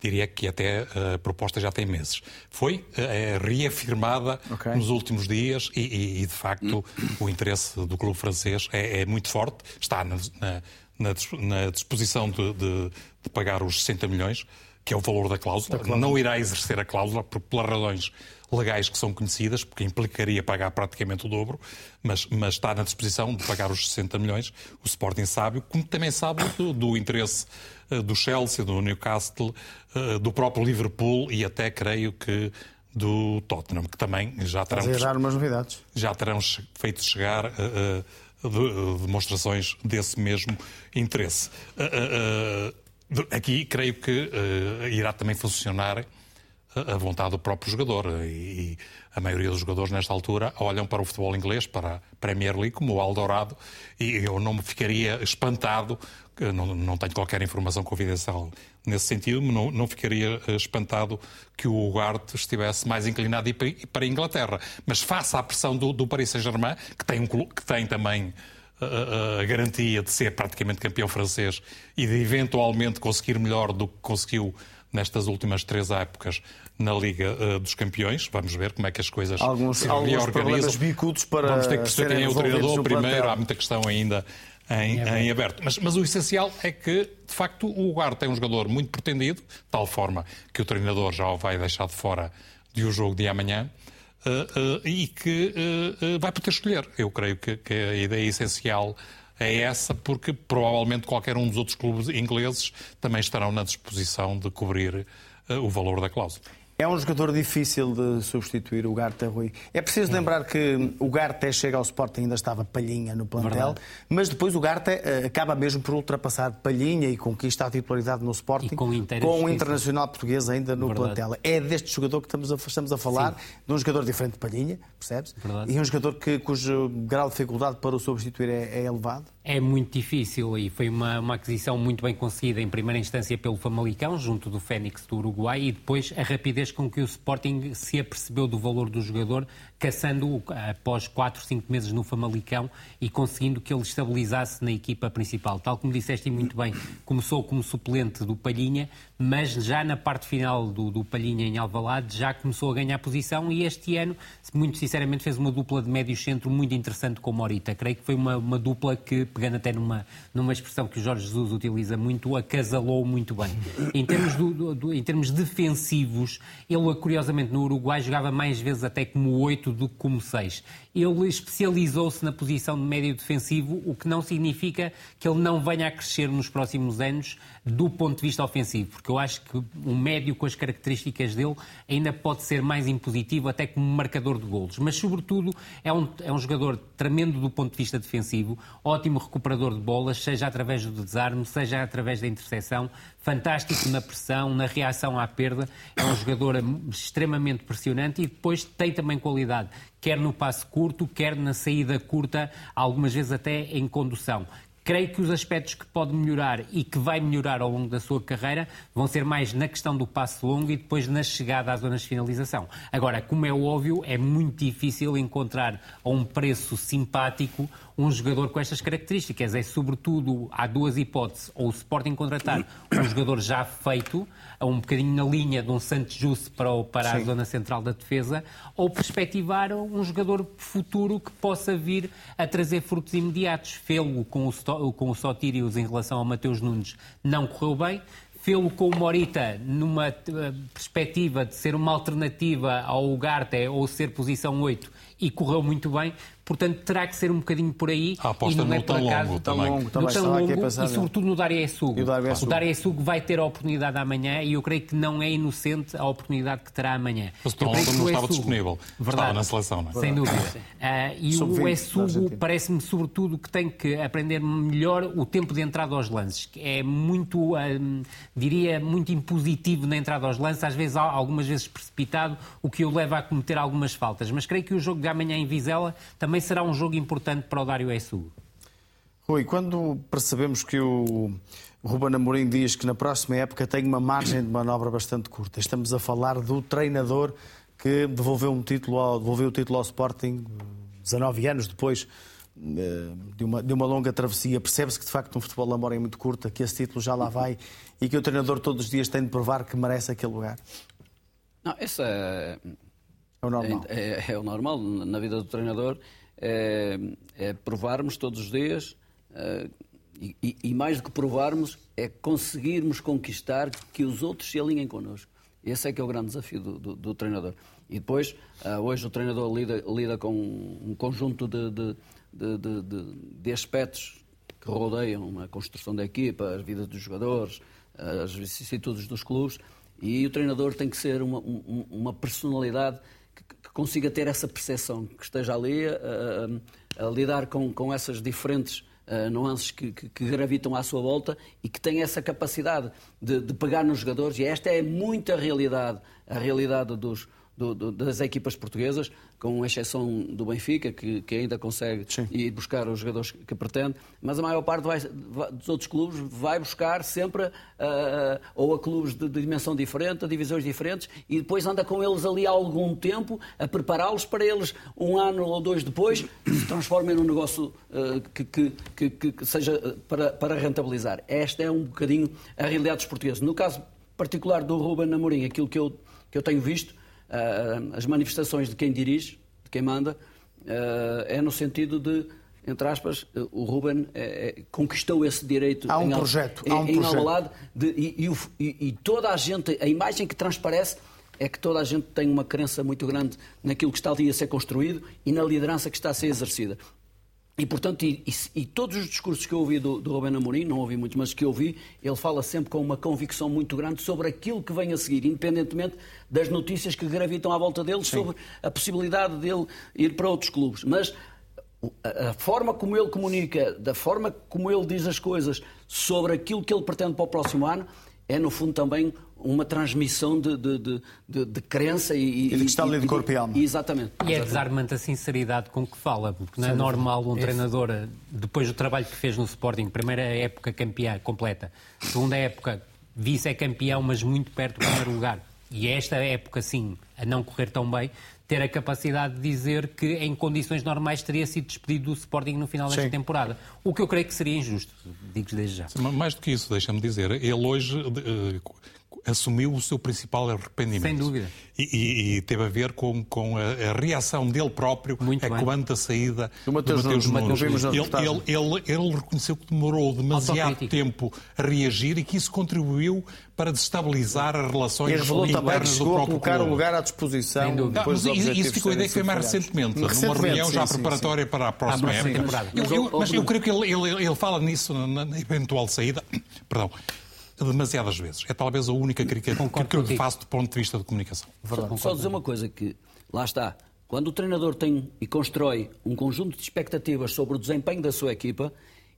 Diria que até eh, a proposta já tem meses. Foi é, reafirmada okay. nos últimos dias e, e, e de facto, o interesse do clube francês é, é muito forte. Está na, na na, na disposição de, de, de, pagar os 60 milhões, que é o valor da cláusula. Da não irá exercer a cláusula por, pelas razões legais que são conhecidas, porque implicaria pagar praticamente o dobro, mas, mas está na disposição de pagar os 60 milhões. O Sporting sabe, como também sabe do, do interesse uh, do Chelsea, do Newcastle, uh, do próprio Liverpool e até creio que do Tottenham, que também já terão. Já terão feito chegar uh, de, demonstrações desse mesmo interesse. Uh, uh, aqui creio que irá também funcionar a vontade do próprio jogador. E a maioria dos jogadores, nesta altura, olham para o futebol inglês, para a Premier League, como o Aldorado, e eu não me ficaria espantado, não, não tenho qualquer informação confidencial nesse sentido, não, não ficaria espantado que o Ugarte estivesse mais inclinado para a Inglaterra. Mas face à pressão do, do Paris Saint-Germain, que tem, um, que tem também a, a, garantia de ser praticamente campeão francês e de eventualmente conseguir melhor do que conseguiu nestas últimas três épocas na Liga uh, dos Campeões. Vamos ver como é que as coisas alguns, se alguns problemas bicudos para Vamos ter que perceber quem é o treinador primeiro. Há muita questão ainda em, em aberto. Mas, mas, o essencial é que, de facto, o Ugarte é um jogador muito pretendido, de tal forma que o treinador já o vai deixar de fora de o jogo de amanhã. Uh, uh, e que uh, vai poder escolher. Eu creio que, que, a ideia essencial é essa, porque provavelmente qualquer um dos outros clubes ingleses também estarão na disposição de cobrir o valor da cláusula. É um jogador difícil de substituir o Garte Rui. É preciso lembrar que o Garte chega ao Sporting ainda estava Palhinha no plantel, Verdade. mas depois o Garte eh, acaba mesmo por ultrapassar Palhinha e conquista a titularidade no Sporting com, com o Internacional Português ainda no Verdade. plantel. É deste jogador que estamos a, estamos a falar, Sim. de um jogador diferente de Palhinha, percebes? Verdade. E um jogador que, cujo grau de dificuldade para o substituir é, é elevado. É muito difícil e foi uma, uma aquisição muito bem conseguida em primeira instância pelo Famalicão, junto do Fénix do Uruguai, e depois a rapidez com que o Sporting se apercebeu do valor do jogador, caçando-o após 4, 5 meses no Famalicão e conseguindo que ele estabilizasse na equipa principal. Tal como disseste muito bem, começou como suplente do Palhinha, mas já na parte final do, do Palhinha em Alvalade já começou a ganhar posição e este ano, muito sinceramente, fez uma dupla de médio centro muito interessante com Morita. Creio que foi uma, uma dupla que, pegando até numa, numa expressão que o Jorge Jesus utiliza muito, acasalou muito bem. Em termos, do, do, em termos defensivos, ele, curiosamente, no Uruguai jogava mais vezes até como 8 do que como 6 ele especializou-se na posição de médio defensivo, o que não significa que ele não venha a crescer nos próximos anos do ponto de vista ofensivo, porque eu acho que um médio com as características dele ainda pode ser mais impositivo, até como marcador de golos. Mas, sobretudo, é um, é um jogador tremendo do ponto de vista defensivo, ótimo recuperador de bolas, seja através do desarme, seja através da interseção, fantástico na pressão, na reação à perda. É um jogador extremamente pressionante e depois tem também qualidade, quer no passe curto, quer na saída curta, algumas vezes até em condução. Creio que os aspectos que pode melhorar e que vai melhorar ao longo da sua carreira vão ser mais na questão do passo longo e depois na chegada às zonas de finalização. Agora, como é óbvio, é muito difícil encontrar a um preço simpático um jogador com estas características. É, sobretudo, há duas hipóteses. Ou o Sporting contratar um jogador já feito, um bocadinho na linha de um Santos Justo para, o, para a zona central da defesa, ou perspectivar um jogador futuro que possa vir a trazer frutos imediatos. Fê-lo com o, com o Sotirius em relação ao Mateus Nunes não correu bem. Fê-lo com o Morita numa eh, perspectiva de ser uma alternativa ao Ugarte ou ser posição 8 e correu muito bem. Portanto, terá que ser um bocadinho por aí. A aposta e não é no tão longo Tão também. longo, tão longo e sobretudo no Daré Sugo. E o Daré Sugo. O Daré Sugo vai ter a oportunidade amanhã e eu creio que não é inocente a oportunidade que terá amanhã. Mas o que não estava disponível. Verdade. Estava na seleção, não é? Sem dúvida. Ah, e o Sub-20 da Essugo parece-me, sobretudo, que tem que aprender melhor o tempo de entrada aos lances. que É muito, hum, diria, muito impositivo na entrada aos lances, às vezes, algumas vezes precipitado, o que o leva a cometer algumas faltas. Mas creio que o jogo de amanhã em Vizela também será um jogo importante para o Dário Essugo. Rui, quando percebemos que o Ruben Amorim diz que na próxima época tem uma margem de manobra bastante curta, estamos a falar do treinador que devolveu, um título ao, devolveu o título ao Sporting 19 anos depois eh, de uma, de uma longa travessia. Percebe-se que de facto um futebol de memória é muito curta, que esse título já lá vai e que o treinador todos os dias tem de provar que merece aquele lugar. Não, isso é, É o normal. É, é- é o normal na vida do treinador, é, é provarmos todos os dias eh, e, e- mais do que provarmos, é conseguirmos conquistar que os outros se alinhem connosco. Esse é que é o grande desafio do, do- do treinador. E depois, ah, hoje o treinador lida, lida com um conjunto de, de- de- de- de- aspectos que rodeiam a construção da equipa, as vidas dos jogadores, as vicissitudes dos clubes, e o treinador tem que ser uma, um- uma personalidade que, consiga ter essa percepção, que esteja ali a, a- a lidar com, com essas diferentes ah, nuances que, que- que gravitam à sua volta e que tem essa capacidade de, de pegar nos jogadores, e esta é muita realidade, a realidade dos, do- do- das equipas portuguesas, com exceção do Benfica, que, que ainda consegue ir buscar os jogadores que pretende, mas a maior parte vai- vai- dos outros clubes vai buscar sempre ah, ou a clubes de, de dimensão diferente, a divisões diferentes, e depois anda com eles ali há algum tempo a prepará-los para eles, um ano ou dois depois, se transformem num negócio ah, que, que- que- que- seja para, para rentabilizar. Esta é um bocadinho a realidade dos portugueses. No caso particular do Ruben Amorim, aquilo que eu, que eu tenho visto, as manifestações de quem dirige, de quem manda, ah, é no sentido de, entre aspas, o Ruben eh, eh, conquistou esse direito Há um em projeto, em, há um em projeto. Alvalade de- e, e- e toda a gente, a imagem que transparece é que toda a gente tem uma crença muito grande naquilo que está ali a ser construído e na liderança que está a ser exercida. E, portanto, e, e- e todos os discursos que eu ouvi do, do Rubén Amorim, não ouvi muitos, mas que eu ouvi, ele fala sempre com uma convicção muito grande sobre aquilo que vem a seguir, independentemente das notícias que gravitam à volta dele sobre a possibilidade dele ir para outros clubes. Mas a, a forma como ele comunica, da forma como ele diz as coisas sobre aquilo que ele pretende para o próximo ano, é no fundo também uma transmissão de, de, de, de, de crença e, e de que está ali de corpo e alma. Exatamente. E é desarmante a sinceridade com que fala, porque não é normal um treinador, depois do trabalho que fez no Sporting, primeira época campeã completa, segunda época vice-campeão, mas muito perto do primeiro lugar, e esta época, sim, a não correr tão bem, ter a capacidade de dizer que em condições normais teria sido despedido do Sporting no final desta Sim. temporada. O que eu creio que seria injusto, digo desde já. Mais do que isso, deixa-me dizer, ele hoje eh, assumiu o seu principal arrependimento. Sem dúvida. E, e- e teve a ver com, com a, a reação dele próprio Muito a bem. quando a saída Do Mateus Nunes, Nunes. ouvimos na Ele, ele, ele, ele reconheceu que demorou demasiado tempo a reagir e que isso contribuiu para desestabilizar as relações revelou também que internas do chegou a próprio colocar o lugar à disposição. Depois mas dos isso- ficou a ideia que foi mais superados. recentemente, numa Recentemente, reunião já sim, sim, preparatória para a próxima época. temporada. Eu, Mas, eu- mas eu creio que ele, ele- ele fala nisso na, na eventual saída, perdão, demasiadas vezes. É talvez a única crítica que, eu faço do ponto de vista de comunicação. Só, só dizer uma coisa que lá está. Quando o treinador tem e constrói um conjunto de expectativas sobre o desempenho da sua equipa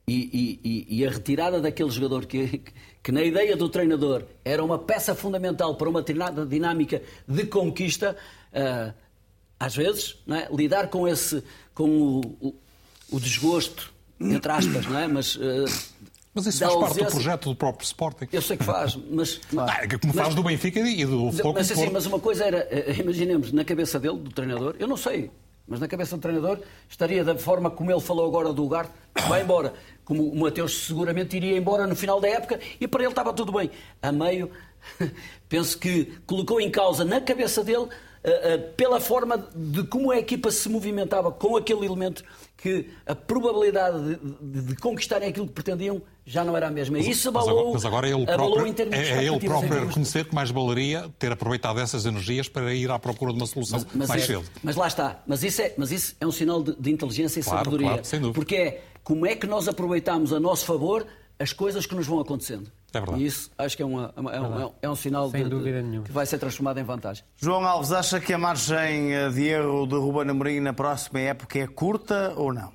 e, e- e- e a retirada daquele jogador que, que, na ideia do treinador, era uma peça fundamental para uma determinada dinâmica de conquista, ah, às vezes, não é? lidar com esse, com o, o- o desgosto, entre aspas, não é? Mas, ah, Mas isso faz parte do projeto do próprio Sporting. Eu sei que faz, mas... Ah, como faz do Benfica e do Futebol Mas, assim, mas uma coisa era, eh, imaginemos, na cabeça dele, do treinador, eu não sei, mas na cabeça do treinador estaria da forma como ele falou agora do Ugarte, vai embora. Como o Mateus seguramente iria embora no final da época e para ele estava tudo bem. A meio, penso que colocou em causa na cabeça dele, pela forma de como a equipa se movimentava com aquele elemento, que a probabilidade de, de- de conquistarem aquilo que pretendiam já não era a mesma. E Isso Mas abalou, agora, mas agora é ele próprio, é, é ele próprio reconhecer que mais valeria ter aproveitado essas energias para ir à procura de uma solução Mas, mais é- cedo. mas lá está. Mas isso é, mas isso é um sinal de, de inteligência e Claro, sabedoria. claro. Porque é como é que nós aproveitamos a nosso favor as coisas que nos vão acontecendo. É verdade. E isso acho que é, uma- é um- é um, é um sinal Sem de- dúvida nenhuma. que vai ser transformado em vantagem. João Alves, acha que a margem eh, de erro de Ruben Amorim na próxima época é curta ou não?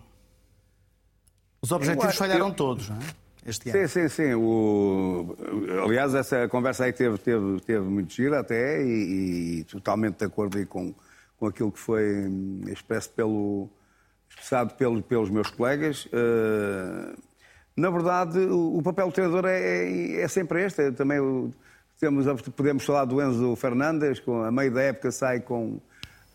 Os objetivos falharam eu- todos, não é? Este Sim, ano. sim, sim. O... Aliás, essa conversa aí teve, teve, teve muito gira até e, e totalmente de acordo aí com, com aquilo que foi hum, expresso pelo, expressado pelo, pelos meus colegas. Eh, na verdade, o, o papel do treinador é, é, é sempre este. É Também o- temos, podemos falar do Enzo Fernandes, com, a meio da época sai com...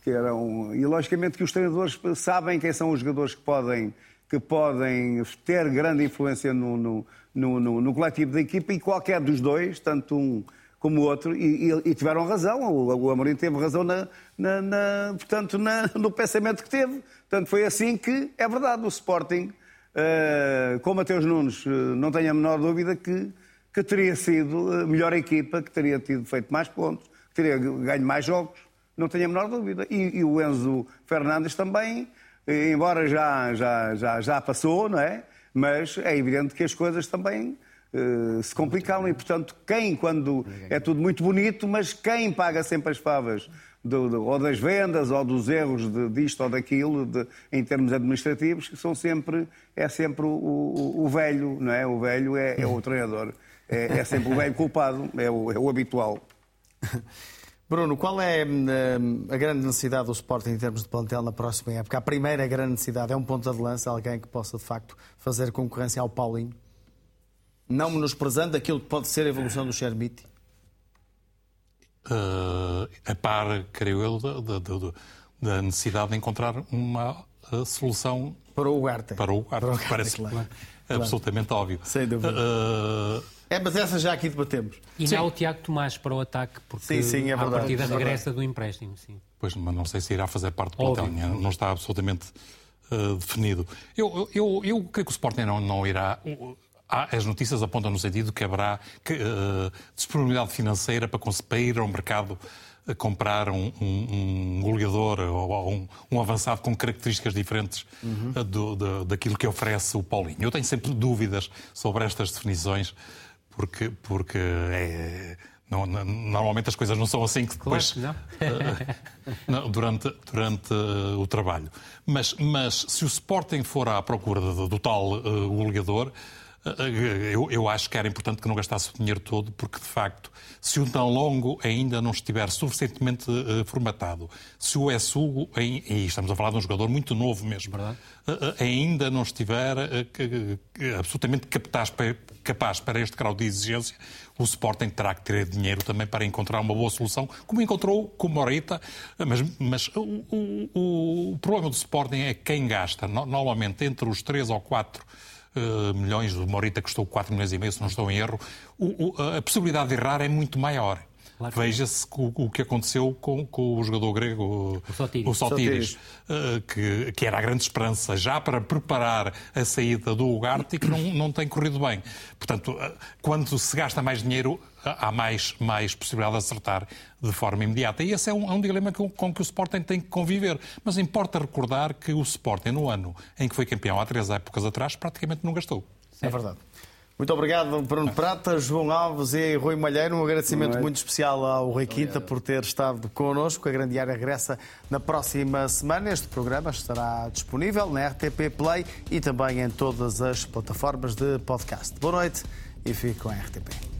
Que eram, e logicamente que os treinadores sabem quem são os jogadores que podem que podem ter grande influência no, no, no, no- no coletivo da equipa e qualquer dos dois, tanto um como o outro, e, e- e tiveram razão. O, o Amorim teve razão na, na- na- portanto, na- no pensamento que teve. Portanto, foi assim que é verdade. O Sporting, com o Mateus Nunes, eh, não tenho a menor dúvida que, que teria sido a melhor equipa, que teria tido feito mais pontos, que teria ganho mais jogos. Não tenho a menor dúvida. E, e o Enzo Fernandes também, eh, embora já, já, já, já passou, não é? Mas é evidente que as coisas também eh, se complicaram e, portanto, quem, quando é tudo muito bonito, mas quem paga sempre as favas ou das vendas ou dos erros de, disto ou daquilo, de- em termos administrativos, são sempre, é sempre o, o- o velho, não é? O velho é, é o treinador. É, é sempre o velho culpado, é o, é o habitual. Bruno, qual é hum, a grande necessidade do Sporting em termos de plantel na próxima época? A primeira grande necessidade é um ponto de lança, alguém que possa de facto fazer concorrência ao Paulinho, não menosprezando aquilo que pode ser a evolução do Chermiti. Eh, a par, creio eu, da, da- da- da necessidade de encontrar uma eh, solução Para o Ugarte. para o Para o Ugarte, Parece claro. absolutamente óbvio. Sem dúvida. Eh, É, mas essa já aqui debatemos. E não há o Tiago Tomás para o ataque, porque Sim, sim, é a verdade. partida É regressa do empréstimo. Sim. Pois, mas não sei se irá fazer parte do Óbvio. plantel, não está absolutamente eh, definido. Eu, eu, eu creio que o Sporting não, não irá. As notícias apontam no sentido que haverá que, eh, disponibilidade financeira para, para ir ao mercado a comprar um, um, um goleador ou, ou um, um avançado com características diferentes eh, do- da- daquilo que oferece o Paulinho. Eu tenho sempre dúvidas sobre estas definições, porque, porque é, não- não- normalmente as coisas não são assim que Claro depois que não. não, durante, durante eh, o trabalho. Mas, mas se o Sporting for à procura do, do tal eh, goleador, eu, eu, acho que era importante que não gastasse o dinheiro todo, porque de facto, se o tão longo ainda não estiver suficientemente uh, formatado, se o S-Hugo, e estamos a falar de um jogador muito novo mesmo, uh, ainda não estiver absolutamente capaz para, capaz para este grau de exigência, o Sporting terá que ter dinheiro também para encontrar uma boa solução, como encontrou com o Morita. Mas, mas o, o, o, problema do Sporting é quem gasta, normalmente entre os 3 ou 4 uh, milhões, o Morita custou 4 milhões e meio, se não estou em erro, o, o, a possibilidade de errar é muito maior. Claro. Veja-se o, o, que aconteceu com, com, o jogador grego, o Sotiris, o Sotiris uh, que, que, era a grande esperança já para preparar a saída do Ugarte e que não, não tem corrido bem. Portanto, uh, quando se gasta mais dinheiro, há mais, mais possibilidade de acertar de forma imediata. E esse é um, é um dilema com, com, que o Sporting tem que conviver. Mas importa recordar que o Sporting, no ano em que foi campeão há três épocas atrás, praticamente não gastou. É verdade. Muito obrigado, Bruno Prata, João Alves e Rui Malheiro. Um agradecimento muito especial ao Rui Quinta por ter estado connosco. A Grande Área regressa na próxima semana. Este programa estará disponível na RTP Play e também em todas as plataformas de podcast. Boa noite e fique com a RTP.